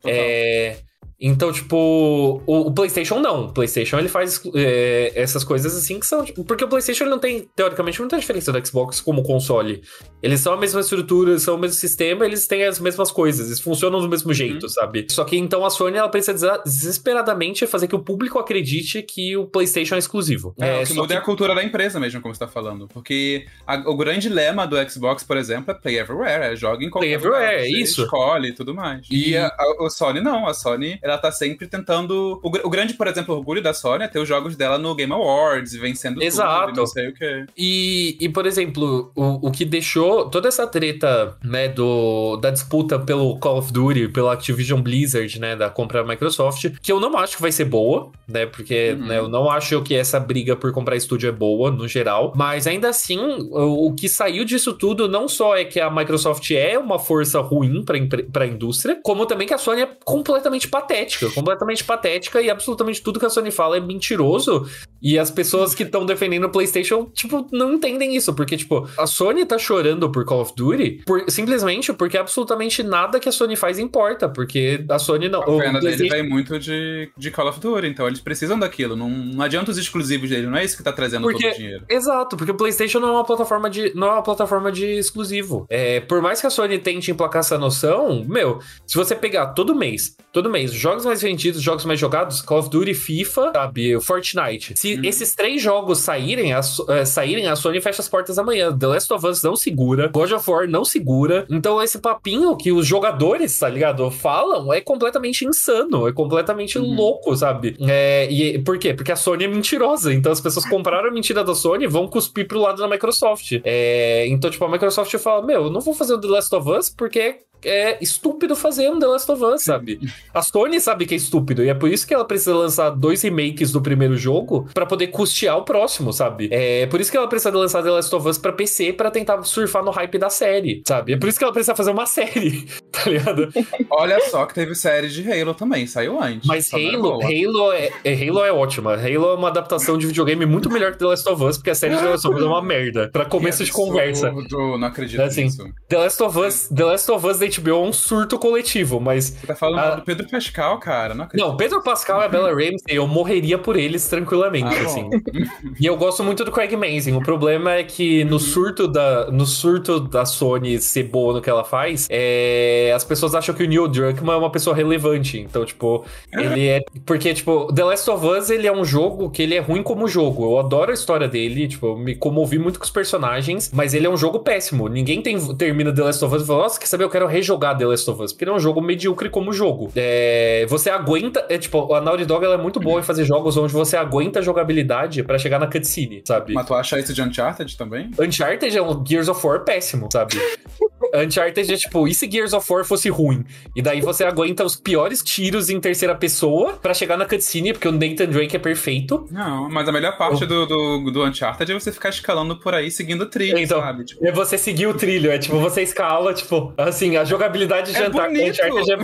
S3: Total. É então, tipo, o, o, PlayStation não. O PlayStation ele faz é, essas coisas assim que são. Tipo, porque o PlayStation não tem, teoricamente, muita diferença do Xbox como console. Eles são a mesma estrutura, são o mesmo sistema, eles têm as mesmas coisas, eles funcionam do mesmo jeito, uhum. sabe? Só que então a Sony ela precisa desesperadamente fazer que o público acredite que o PlayStation é exclusivo.
S1: É, é o que muda que... é a cultura da empresa mesmo, como você tá falando. Porque a, o grande lema do Xbox, por exemplo, é Play Everywhere, é joga em qualquer
S3: Play Everywhere, lugar, é isso.
S1: escolhe e tudo mais. E, e a, a, a Sony não, a Sony ela tá sempre tentando. O, o, grande, por exemplo, orgulho da Sony é ter os jogos dela no Game Awards, vencendo
S3: Exato.
S1: tudo, não sei o quê.
S3: E, e por exemplo, o, o que deixou toda essa treta, né, do, da disputa pelo Call of Duty, pela Activision Blizzard, né, da compra da Microsoft, que eu não acho que vai ser boa, né, porque uhum. né, eu não acho que essa briga por comprar estúdio é boa, no geral, mas ainda assim, o, o que saiu disso tudo não só é que a Microsoft é uma força ruim para a indústria, como também que a Sony é completamente patética, completamente patética e absolutamente tudo que a Sony fala é mentiroso. E as pessoas que estão defendendo o PlayStation, tipo, não entendem isso, porque, tipo, a Sony tá chorando por Call of Duty por, simplesmente porque absolutamente nada que a Sony faz importa, porque a Sony não.
S1: A venda dele vai muito de, de Call of Duty, então eles precisam daquilo. Não, não adianta os exclusivos dele, não é isso que tá trazendo
S3: porque,
S1: todo o dinheiro.
S3: Exato, porque o PlayStation não é uma plataforma de, não é uma plataforma de exclusivo. É, por mais que a Sony tente emplacar essa noção, meu, se você pegar todo mês, todo mês, jogos mais vendidos, jogos mais jogados, Call of Duty, FIFA, sabe, Fortnite. Se uhum. esses três jogos saírem, a, é, saírem, a Sony fecha as portas amanhã. The Last of Us não segura, God of War não segura. Então esse papinho que os jogadores, tá ligado, falam é completamente insano, é completamente uhum. louco, sabe? É, e por quê? Porque a Sony é mentirosa. Então as pessoas compraram a mentira da Sony e vão cuspir pro lado da Microsoft. É, então, tipo, a Microsoft fala: Meu, eu não vou fazer o The Last of Us porque é estúpido fazer um The Last of Us, sabe? A Sony sabe que é estúpido, e é por isso que ela precisa lançar dois remakes do primeiro jogo para poder custear o próximo, sabe? É por isso que ela precisa lançar The Last of Us pra PC para tentar surfar no hype da série, sabe? É por isso que ela precisa fazer uma série, tá ligado?
S1: Olha só que teve série de Halo também, saiu antes.
S3: Mas Halo, Halo é, é, Halo é ótima. Halo é uma adaptação de videogame muito melhor que The Last of Us, porque a série de The Last of Us é uma merda. Pra começo de conversa.
S1: Não acredito
S3: assim, nisso. The Last of Us, The Last of Us HBO é um surto coletivo, mas.
S1: Você tá falando a... do Pedro Pascal, cara. Não,
S3: não, Pedro Pascal e a Bella Ramsey, eu morreria por eles tranquilamente, ah, assim. e eu gosto muito do Craig Mazin. O problema é que no surto da, no surto da Sony ser boa no que ela faz, é... as pessoas acham que o Neil Druckmann é uma pessoa relevante. Então, tipo, ele é. Porque, tipo, The Last of Us, ele é um jogo que ele é ruim como jogo. Eu adoro a história dele, tipo, eu me comovi muito com os personagens, mas ele é um jogo péssimo. Ninguém tem... termina The Last of Us e fala, nossa, quer saber? Eu quero rejogar The Last of Us, porque ele é um jogo medíocre como jogo. É, você aguenta, é tipo, a Naughty Dog ela é muito boa em fazer jogos onde você aguenta a jogabilidade para chegar na cutscene, sabe?
S1: Mas tu acha isso de Uncharted também?
S3: Uncharted é um Gears of War péssimo, sabe? Uncharted é tipo, e se Gears of War fosse ruim? E daí você aguenta os piores tiros em terceira pessoa para chegar na cutscene, porque o Nathan Drake é perfeito.
S1: Não, mas a melhor parte do, do, do, Uncharted é você ficar escalando por aí seguindo o trilho, então, sabe?
S3: Tipo... É você seguir o trilho, é tipo, você escala, tipo, assim, a jogabilidade de é Uncharted é...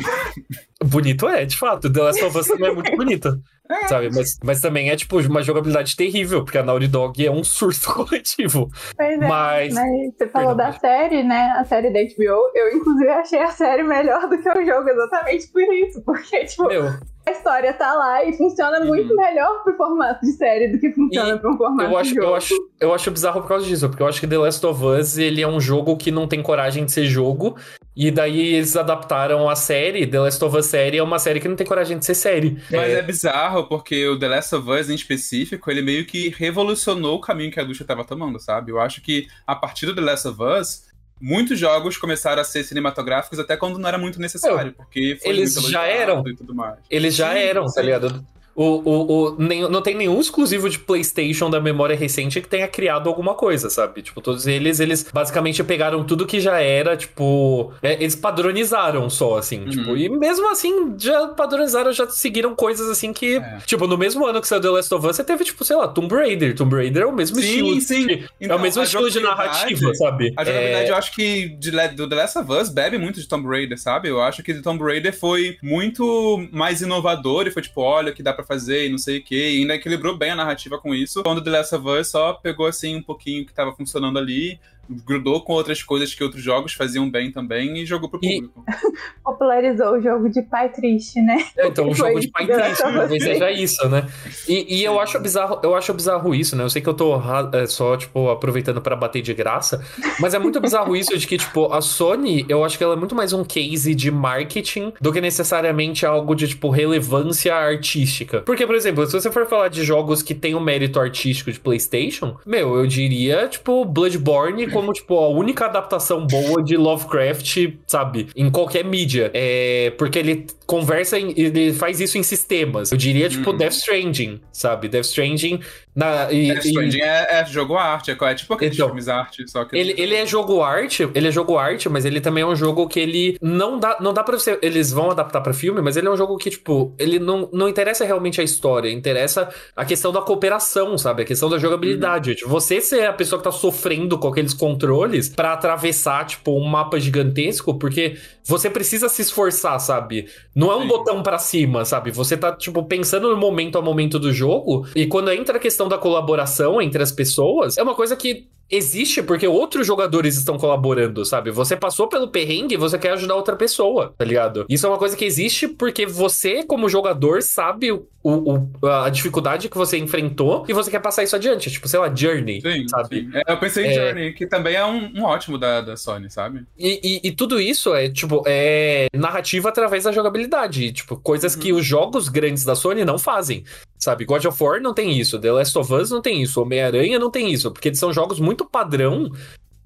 S3: Bonito é, de fato. The Last of Us também é muito bonito. É. Sabe? Mas, mas também é, tipo, uma jogabilidade terrível, porque a Naughty Dog é um surto coletivo.
S2: Pois é, mas... mas você falou Perdão, da série, né? A série da HBO. Eu, inclusive, achei a série melhor do que o jogo, exatamente por isso. Porque, tipo, Meu. a história tá lá e funciona uhum. muito melhor pro formato de série do que funciona e pro formato
S3: eu acho,
S2: de jogo.
S3: Eu acho, eu acho bizarro por causa disso, porque eu acho que The Last of Us, ele é um jogo que não tem coragem de ser jogo, e daí eles adaptaram a série, The Last of Us série, é uma série que não tem coragem de ser série.
S1: Mas é, é bizarro, porque o The Last of Us, em específico, ele meio que revolucionou o caminho que a indústria estava tomando, sabe? Eu acho que a partir do The Last of Us, muitos jogos começaram a ser cinematográficos até quando não era muito necessário, porque
S3: eles já eram. Eles já Sim, eram, tá ligado? O, o, o, nem, não tem nenhum exclusivo de PlayStation da memória recente que tenha criado alguma coisa, sabe? Tipo, todos eles, eles basicamente pegaram tudo que já era, tipo. É, eles padronizaram só, assim. Uhum. Tipo, e mesmo assim, já padronizaram, já seguiram coisas assim que. É. Tipo, no mesmo ano que saiu The Last of Us, você teve, tipo, sei lá, Tomb Raider. Tomb Raider é o mesmo sim, estilo. Sim, de, então, É o então, mesmo estilo de narrativa, sabe?
S1: A jogabilidade, é... eu acho que de, do The Last of Us bebe muito de Tomb Raider, sabe? Eu acho que Tomb Raider foi muito mais inovador e foi tipo, olha que dá pra fazer e não sei o que. E ainda equilibrou bem a narrativa com isso. Quando The Last of Us só pegou assim um pouquinho que tava funcionando ali grudou com outras coisas que outros jogos faziam bem também e jogou pro público. E...
S2: Popularizou o jogo de pai triste, né?
S3: É, então, o jogo de pai triste, talvez seja isso, né? E, e, eu acho bizarro, eu acho bizarro isso, né? Eu sei que eu tô é, só, tipo, aproveitando para bater de graça, mas é muito bizarro isso de que, tipo, a Sony, eu acho que ela é muito mais um case de marketing do que necessariamente algo de, tipo, relevância artística. Porque, por exemplo, se você for falar de jogos que tem o um mérito artístico de PlayStation, meu, eu diria, tipo, Bloodborne com como, tipo, a única adaptação boa de Lovecraft, sabe? Em qualquer mídia. É, porque ele conversa, em, ele faz isso em sistemas. Eu diria, tipo, hum. Death Stranding, sabe? Death Stranding
S1: na, e, Death Stranding e... é, é, jogo arte, é, é tipo aqueles então, filmes arte, só que...
S3: Ele, ele é jogo arte, ele é jogo arte, mas ele também é um jogo que ele não dá, não dá pra você... Eles vão adaptar pra filme, mas ele é um jogo que, tipo, ele não, não interessa realmente a história, interessa a questão da cooperação, sabe? A questão da jogabilidade. Uhum. Tipo, você ser a pessoa que tá sofrendo com aqueles controles para atravessar, tipo, um mapa gigantesco, porque você precisa se esforçar, sabe? Não é um Sim. botão para cima, sabe? Você tá, tipo, pensando no momento a momento do jogo, e quando entra a questão da colaboração entre as pessoas, é uma coisa que existe porque outros jogadores estão colaborando, sabe? Você passou pelo perrengue e você quer ajudar outra pessoa, tá ligado? Isso é uma coisa que existe porque você, como jogador, sabe o, o, a dificuldade que você enfrentou e você quer passar isso adiante. Tipo, sei lá, Journey, sim, sabe? Sim.
S1: É, eu pensei em é... Journey, que também é um, um ótimo da, da Sony, sabe?
S3: E, e, e, tudo isso é, tipo, é narrativa através da jogabilidade. Tipo, coisas uhum. que os jogos grandes da Sony não fazem. Sabe, God of War não tem isso, The Last of Us não tem isso, Homem-Aranha não tem isso, porque eles são jogos muito padrão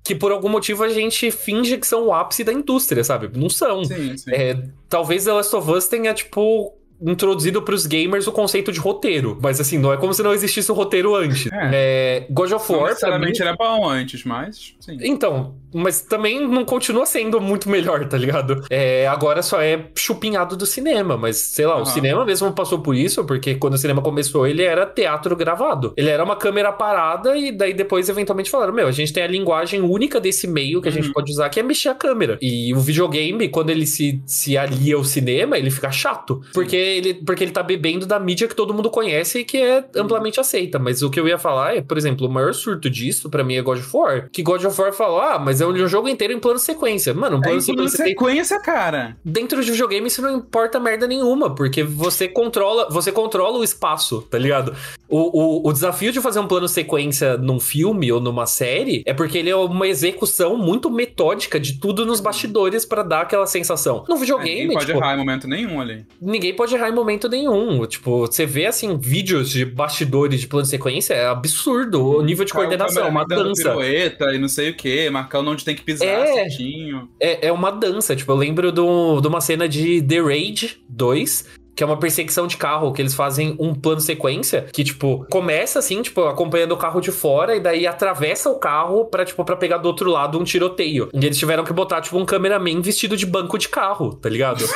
S3: que por algum motivo a gente finge que são o ápice da indústria, sabe? Não são. Sim, sim. É, talvez The Last of Us tenha, tipo, introduzido para os gamers o conceito de roteiro. Mas assim, não é como se não existisse o roteiro antes. É. é God of War. Não
S1: necessariamente mim... era bom antes, mas. Sim.
S3: Então, mas também não continua sendo muito melhor, tá ligado? É, agora só é chupinhado do cinema, mas sei lá, uhum. o cinema mesmo passou por isso, porque quando o cinema começou, ele era teatro gravado. Ele era uma câmera parada e daí depois eventualmente falaram: Meu, a gente tem a linguagem única desse meio que a gente uhum. pode usar, que é mexer a câmera. E o videogame, quando ele se, se alia ao cinema, ele fica chato. Porque ele, porque ele tá bebendo da mídia que todo mundo conhece e que é amplamente aceita. Mas o que eu ia falar é, por exemplo, o maior surto disso, para mim, é God of War. Que God of War falou: Ah, mas é um jogo inteiro em plano sequência. Mano, um plano
S1: é sequência. sequência, cara.
S3: Dentro de videogame isso não importa merda nenhuma, porque você controla, você controla o espaço, tá ligado? O, o, o desafio de fazer um plano sequência num filme ou numa série é porque ele é uma execução muito metódica de tudo nos bastidores para dar aquela sensação. No videogame. É, ninguém
S1: pode tipo, errar em momento nenhum ali.
S3: Ninguém pode errar em momento nenhum. Tipo, você vê assim, vídeos de bastidores de plano sequência, é absurdo. O nível de coordenação, é uma dança.
S1: Pirueta e não sei o que, marcando onde tem que pisar é, certinho.
S3: É, é uma dança. Tipo, eu lembro do, de uma cena de The Raid 2 que é uma perseguição de carro, que eles fazem um plano sequência, que, tipo, começa assim, tipo, acompanhando o carro de fora, e daí atravessa o carro pra, tipo, pra pegar do outro lado um tiroteio. E eles tiveram que botar, tipo, um cameraman vestido de banco de carro, tá ligado?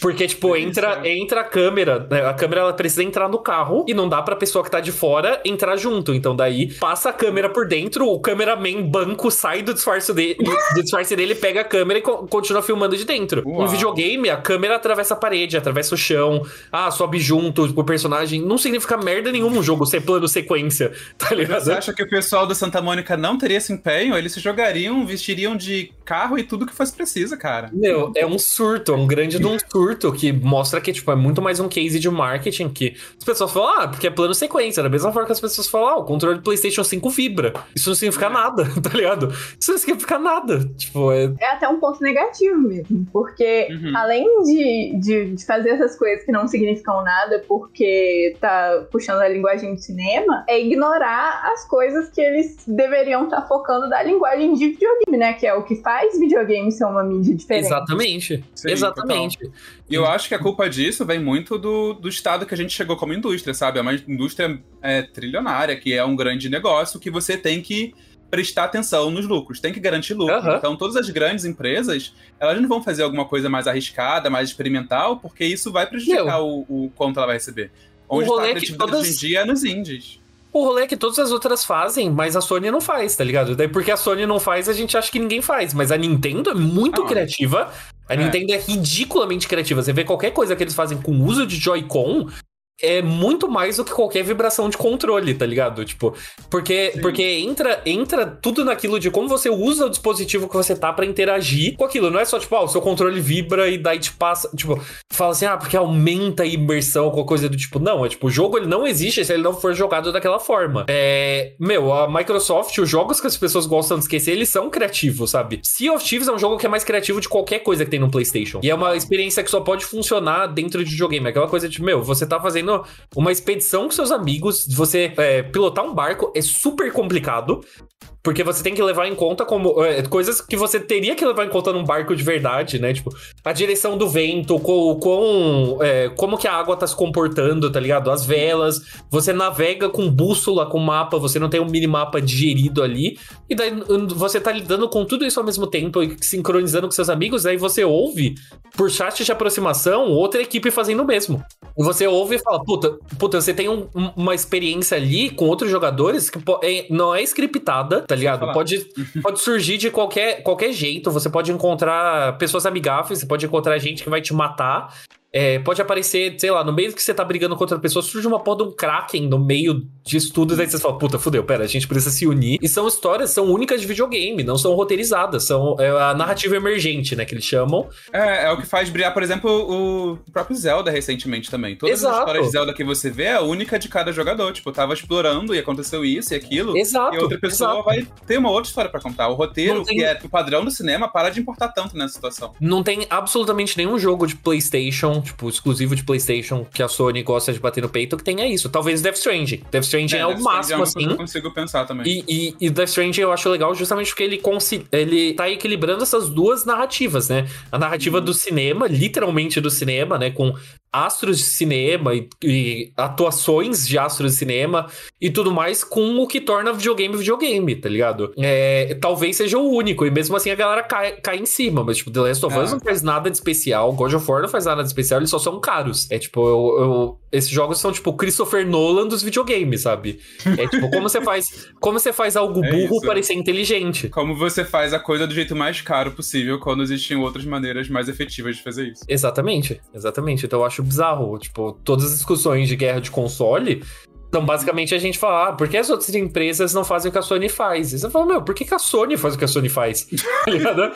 S3: Porque, tipo, entra, entra a câmera, né? a câmera ela precisa entrar no carro e não dá pra pessoa que tá de fora entrar junto. Então, daí passa a câmera por dentro, o cameraman banco sai do disfarce dele, do disfarce dele pega a câmera e continua filmando de dentro. Uau. Um videogame, a câmera atravessa a parede, atravessa o chão, ah, sobe junto o personagem. Não significa merda nenhuma um jogo ser plano sequência, tá ligado?
S1: Você acha que o pessoal do Santa Mônica não teria esse empenho? Eles se jogariam, vestiriam de carro e tudo que fosse preciso, cara.
S3: Meu, é um surto, é um grande de um surto que mostra que, tipo, é muito mais um case de marketing que as pessoas falam, ah, porque é plano sequência. Da mesma forma que as pessoas falam, ah, o controle do PlayStation 5 vibra. Isso não significa nada, tá ligado? Isso não significa nada. Tipo, é...
S2: é até um ponto negativo mesmo, porque uhum. além de, de, de fazer essas coisas que não significam nada porque tá puxando a linguagem de cinema, é ignorar as coisas que eles deveriam estar tá focando da linguagem de videogame, né? Que é o que faz faz videogame ser uma mídia diferente.
S3: Exatamente.
S1: Sim,
S3: Exatamente.
S1: E eu acho que a culpa disso vem muito do, do estado que a gente chegou como indústria, sabe? É uma indústria é, trilionária, que é um grande negócio que você tem que prestar atenção nos lucros, tem que garantir lucro.
S3: Aham.
S1: Então, todas as grandes empresas, elas não vão fazer alguma coisa mais arriscada, mais experimental, porque isso vai prejudicar o, o quanto ela vai receber. Onde está a criatividade
S3: todas-
S1: hoje em dia é nos indies.
S3: O rolê é que todas as outras fazem, mas a Sony não faz, tá ligado? Daí porque a Sony não faz, a gente acha que ninguém faz. Mas a Nintendo é muito
S1: Ah.
S3: criativa. A
S1: É.
S3: Nintendo é ridiculamente criativa. Você vê qualquer coisa que eles fazem com o uso de Joy-Con. É muito mais do que qualquer vibração de controle, tá ligado? Tipo, porque,
S1: Sim.
S3: porque entra, entra tudo naquilo de como você usa o dispositivo que você tá pra interagir com aquilo. Não é só, tipo, ah, o seu controle vibra e daí te passa. Tipo, fala assim, ah, porque aumenta a imersão, qualquer coisa do tipo. Não, é tipo, o jogo ele não existe se ele não for jogado daquela forma. É. Meu, a Microsoft, os jogos que as pessoas gostam de esquecer, eles são criativos, sabe? Sea of Thieves é um jogo que é mais criativo de qualquer coisa que tem no PlayStation. E é uma experiência que só pode funcionar dentro de videogame. Aquela coisa de, meu, você tá fazendo uma expedição com seus amigos, você é, pilotar um barco é super complicado. Porque você tem que levar em conta como é, coisas que você teria que levar em conta num barco de verdade, né? Tipo, a direção do vento, com, com é, como que a água tá se comportando, tá ligado? As velas, você navega com bússola, com mapa, você não tem um minimapa digerido ali. E daí você tá lidando com tudo isso ao mesmo tempo e sincronizando com seus amigos, aí você ouve por chat de aproximação outra equipe fazendo o mesmo. E você ouve e fala, puta, puta você tem um- um- uma experiência ali com outros jogadores que é- não é scriptada, tá ligado? Pode, pode surgir de qualquer, qualquer jeito, você pode encontrar pessoas amigáveis, você pode encontrar gente que vai te matar. É, pode aparecer, sei lá, no meio que você tá brigando com outra pessoa, surge uma porra de um Kraken no meio disso tudo, daí você fala, puta, fudeu, pera, a gente precisa se unir. E são histórias, são únicas de videogame, não são roteirizadas, são é a narrativa emergente, né, que eles chamam.
S1: É, é o que faz brilhar, por exemplo, o próprio Zelda recentemente também. Todas
S3: Exato.
S1: as histórias de Zelda que você vê é a única de cada jogador. Tipo, tava explorando e aconteceu isso e aquilo.
S3: Exato.
S1: E outra pessoa
S3: exato.
S1: vai ter uma outra história pra contar. O roteiro,
S3: tem-
S1: que é o padrão do cinema, para de importar tanto nessa situação.
S3: Não tem absolutamente nenhum jogo de PlayStation, tipo, exclusivo de PlayStation, que a Sony gosta de bater no peito, que tenha isso. Talvez Death Stranding. Death Stranding é,
S1: Death
S3: o
S1: Stranding
S3: máximo,
S1: é
S3: assim.
S1: Eu consigo pensar também.
S3: E, e, e Death Stranding eu acho legal justamente porque ele, consi- ele tá equilibrando essas duas narrativas, né? A narrativa do cinema, literalmente do cinema, né? Com astros de cinema e, e atuações de astros de cinema e tudo mais com o que torna videogame videogame, tá ligado? É, talvez seja o único, e mesmo assim a galera cai, cai em cima, mas tipo, The Last of Us
S1: Ah.
S3: não faz nada de especial, God of War não faz nada de especial, eles só são caros. É tipo, eu, eu- esses jogos são tipo Christopher Nolan dos videogames, sabe? É tipo, como você faz, como você faz algo
S1: É
S3: burro
S1: isso.
S3: parecer inteligente.
S1: Como você faz a coisa do jeito mais caro possível quando existem outras maneiras mais efetivas de fazer isso.
S3: Exatamente, exatamente. Então eu acho bizarro. Tipo, todas as discussões de guerra de console. Então, basicamente, a gente fala, ah, por que as outras empresas não fazem o que a Sony faz? E você fala, meu, por que, que a Sony faz o que a Sony faz? Tá ligado?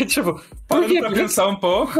S3: É tipo, por, que,
S1: pra pensar um pouco.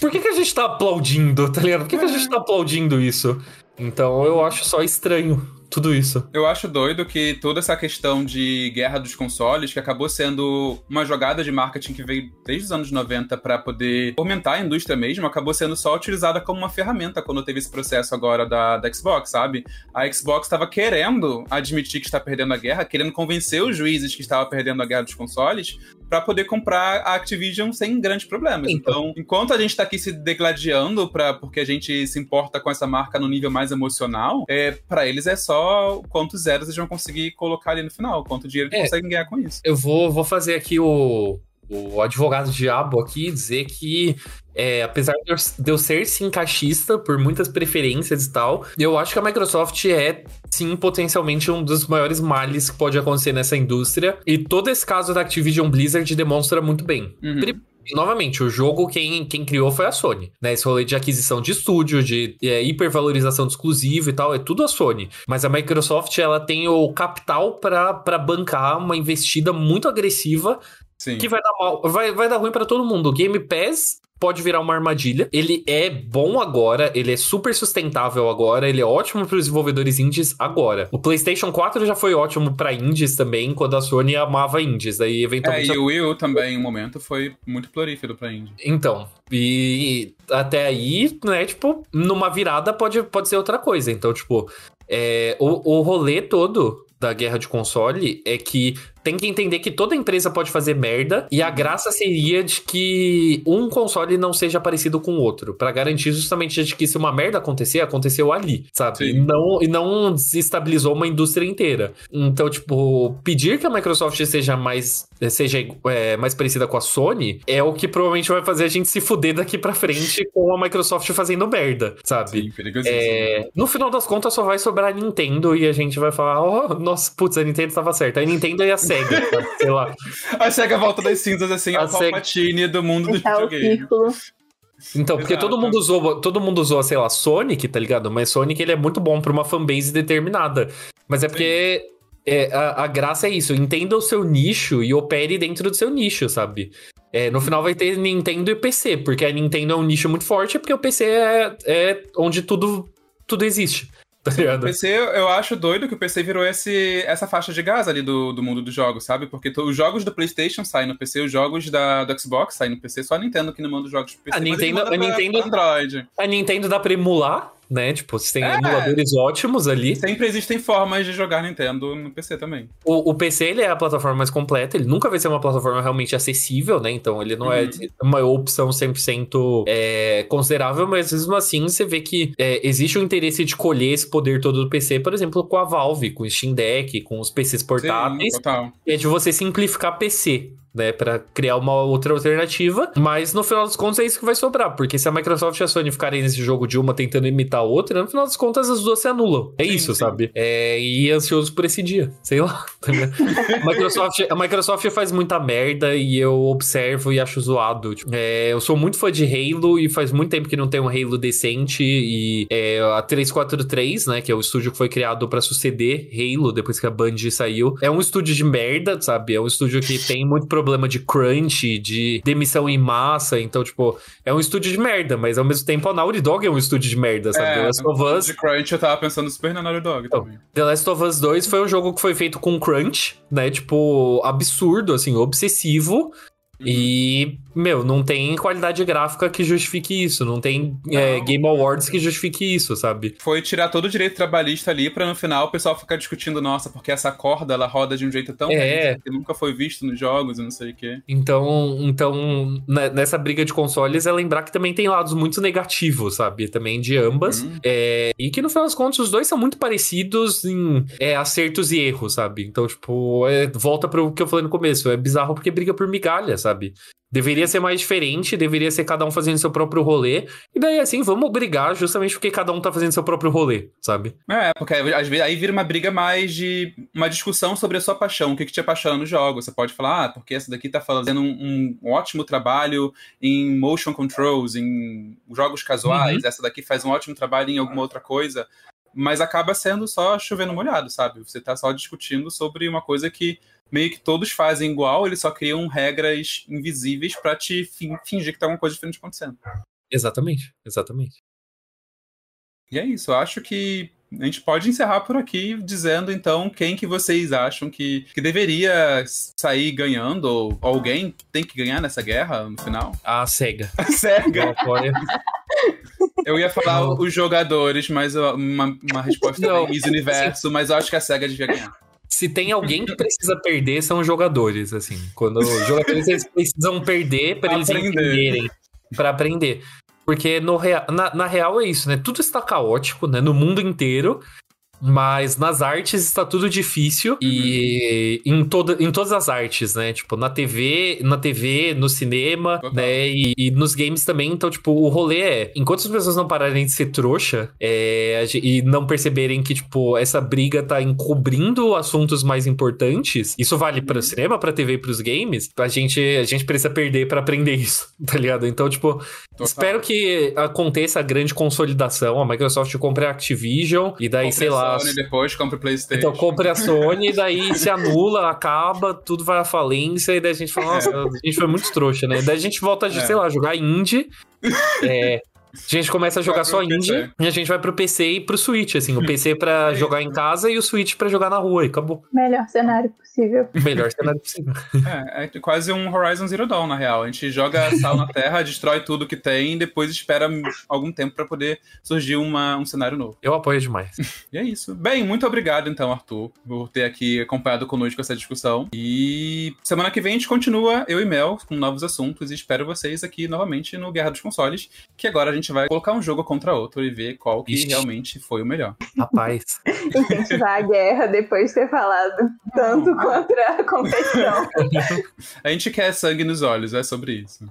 S3: por que, que a gente tá aplaudindo, tá ligado? Por que, que a gente tá aplaudindo isso? Então, eu acho só estranho tudo isso.
S1: Eu acho doido que toda essa questão de guerra dos consoles, que acabou sendo uma jogada de marketing que veio desde os anos 90 para poder aumentar a indústria mesmo, acabou sendo só utilizada como uma ferramenta quando teve esse processo agora da, da Xbox, sabe? A Xbox estava querendo admitir que está perdendo a guerra, querendo convencer os juízes que estava perdendo a guerra dos consoles para poder comprar a Activision sem grandes problemas.
S3: Então.
S1: Então, enquanto a gente tá aqui se degladiando pra, porque a gente se importa com essa marca no nível mais emocional, é, para eles é só quantos zeros eles vão conseguir colocar ali no final, quanto dinheiro eles
S3: É.
S1: conseguem ganhar com isso.
S3: Eu vou, vou fazer aqui o, o advogado diabo aqui dizer que, é, apesar de eu, ser sim caixista por muitas preferências e tal, eu acho que a Microsoft é sim potencialmente um dos maiores males que pode acontecer nessa indústria. E todo esse caso da Activision Blizzard demonstra muito bem.
S1: Uhum.
S3: Novamente, o jogo quem, quem criou foi a Sony, né? Esse rolê de aquisição de estúdio, de é, hipervalorização de exclusivo e tal, é tudo a Sony. Mas a Microsoft, ela tem o capital pra bancar uma investida muito agressiva
S1: Sim.
S3: que vai dar mal, vai, vai dar ruim pra todo mundo. O Game Pass pode virar uma armadilha. Ele é bom agora, ele é super sustentável agora, ele é ótimo para os desenvolvedores indies agora. O PlayStation 4 já foi ótimo pra indies também, quando a Sony amava indies. Daí
S1: É,
S3: eventualmente
S1: e o Wii U também, em um momento, foi muito prolífero pra indie.
S3: então, e até aí, né, tipo, numa virada pode, pode ser outra coisa. Então, tipo, é, o, o rolê todo da guerra de console é que tem que entender que toda empresa pode fazer merda e a graça seria de que um console não seja parecido com o outro, para garantir justamente de que se uma merda acontecer, aconteceu ali, sabe? E não, e não desestabilizou uma indústria inteira. Então, tipo, pedir que a Microsoft seja mais seja é, mais parecida com a Sony é o que provavelmente vai fazer a gente se fuder daqui para frente com a Microsoft fazendo merda, sabe? Sim, é, no final das contas só vai sobrar a Nintendo e a gente vai falar, oh, nossa, putz, a Nintendo estava certa. A Nintendo e a Sega, sei lá.
S1: A Sega volta das cinzas assim, a, a Palpatine do mundo do videogame.
S3: Então, porque todo mundo usou, todo mundo usou, sei lá, Sonic, tá ligado? Mas Sonic ele é muito bom pra uma fanbase determinada. Mas é porque é, a, a, graça é isso, entenda o seu nicho e opere dentro do seu nicho, sabe? É, no final vai ter Nintendo e PC, porque a Nintendo é um nicho muito forte, porque o PC é, é onde tudo, tudo existe. Tá
S1: o PC, eu acho doido que o PC virou esse, essa faixa de gás ali do, do mundo dos jogos, sabe? Porque os jogos do PlayStation saem no PC, os jogos da, do Xbox saem no PC, só a Nintendo que não manda os jogos pro PC.
S3: A Nintendo, a Nintendo, Android. A Nintendo dá pra emular né? Tipo, você tem é. emuladores ótimos ali.
S1: Sempre existem formas de jogar Nintendo no PC também.
S3: O, o, PC, ele é a plataforma mais completa, ele nunca vai ser uma plataforma realmente acessível, né? Então, ele não é uhum. é uma opção 100% é, considerável, mas mesmo assim, você vê que é, existe o um interesse de colher esse poder todo do PC, por exemplo, com a Valve, com o Steam Deck, com os PCs portáteis. Sim, total. É de você simplificar PC né, para criar uma outra alternativa, mas no final das contas é isso que vai sobrar, porque se a Microsoft e a Sony ficarem nesse jogo de uma tentando imitar a outra, no final das contas as duas se anulam. É sim, isso, sim. sabe? É, e ansioso por esse dia, sei lá. Tá a, Microsoft, a Microsoft faz muita merda e eu observo e acho zoado. Tipo, é, eu sou muito fã de Halo e faz muito tempo que não tem um Halo decente e é, a 343, né, que é o estúdio que foi criado para suceder Halo depois que a Band saiu, é um estúdio de merda, sabe? É um estúdio que tem muito problema problema de crunch, de demissão em massa. Então, tipo, é um estúdio de merda, mas ao mesmo tempo a Naughty Dog é um estúdio de merda, sabe?
S1: É, The Last of Us. De crunch eu tava pensando super na Naughty Dog então, também.
S3: The Last of Us 2 foi um jogo que foi feito com crunch, né? Tipo, absurdo, assim, obsessivo. Uhum. E, meu, não tem qualidade gráfica que justifique isso, não tem é, Game Awards que justifique isso, sabe?
S1: Foi tirar todo o direito trabalhista ali pra no final o pessoal ficar discutindo, nossa, porque essa corda ela roda de um jeito tão
S3: é.
S1: que nunca foi visto nos jogos e não sei o quê.
S3: Então, então, né, nessa briga de consoles é lembrar que também tem lados muito negativos, sabe? Também de ambas. Uhum. É, e que no final das contas os dois são muito parecidos em é, acertos e erros, sabe? Então, tipo, é, volta pro que eu falei no começo, é bizarro porque briga por migalhas sabe? Deveria ser mais diferente, deveria ser cada um fazendo seu próprio rolê. E daí, assim, vamos brigar justamente porque cada um tá fazendo seu próprio rolê, sabe?
S1: É, porque às vezes aí vira uma briga mais de uma discussão sobre a sua paixão, o que, que te apaixona no jogo. Você pode falar, ah, porque essa daqui tá fazendo um, um ótimo trabalho em motion controls, em jogos casuais, uhum. essa daqui faz um ótimo trabalho em alguma outra coisa. Mas acaba sendo só chovendo molhado, sabe? Você tá só discutindo sobre uma coisa que meio que todos fazem igual, eles só criam regras invisíveis para te fingir que tá alguma coisa diferente acontecendo.
S3: Exatamente, exatamente.
S1: E é isso, eu acho que a gente pode encerrar por aqui dizendo então quem que vocês acham que, que deveria sair ganhando ou alguém tem que ganhar nessa guerra no final?
S3: A SEGA.
S1: A SEGA. Eu ia falar os jogadores, mas uma, uma resposta Não. Miss Universo, mas eu acho que a SEGA devia ganhar
S3: se tem alguém que precisa perder, são os jogadores, assim. Quando os jogadores eles precisam perder para eles entenderem, para aprender. Porque no rea... na, na real é isso, né? Tudo está caótico, né? No mundo inteiro. Mas nas artes está tudo difícil uhum. e em, toda, em todas as artes, né? Tipo, na TV, na TV, no cinema, Total. né? E, e, nos games também. Então, tipo, o rolê é, enquanto as pessoas não pararem de ser trouxa é, e não perceberem que, tipo, essa briga tá encobrindo assuntos mais importantes, isso vale para o uhum. cinema, pra TV e pros games, a gente, a gente precisa perder para aprender isso, tá ligado? Então, tipo, Total. espero que aconteça a grande consolidação, a Microsoft compre a Activision e daí, sei lá,
S1: Sony depois, compra o PlayStation.
S3: Então compre a Sony, daí se anula, acaba, tudo vai à falência, e daí a gente fala, nossa, a gente foi muito trouxa, né? Daí a gente volta a, é. sei lá, jogar indie. É, A gente começa a jogar só indie
S1: PC.
S3: e a gente vai pro PC e pro Switch, assim. O PC pra jogar em casa e o Switch pra jogar na rua e acabou.
S2: Melhor cenário possível.
S3: Melhor cenário possível.
S1: É, é quase um Horizon Zero Dawn, na real. A gente joga sal na terra, destrói tudo que tem e depois espera algum tempo pra poder surgir uma, um cenário novo.
S3: Eu apoio demais.
S1: E é isso. Bem, muito obrigado então, Arthur, por ter aqui acompanhado conosco essa discussão. E semana que vem a gente continua, eu e Mel, com novos assuntos e espero vocês aqui novamente no Guerra dos Consoles, que agora a gente vai colocar um jogo contra outro e ver qual que
S3: Ixi.
S1: realmente foi o melhor.
S3: Rapaz.
S2: Incentivar a guerra depois de ter falado tanto contra a competição.
S1: A gente quer sangue nos olhos, é sobre isso.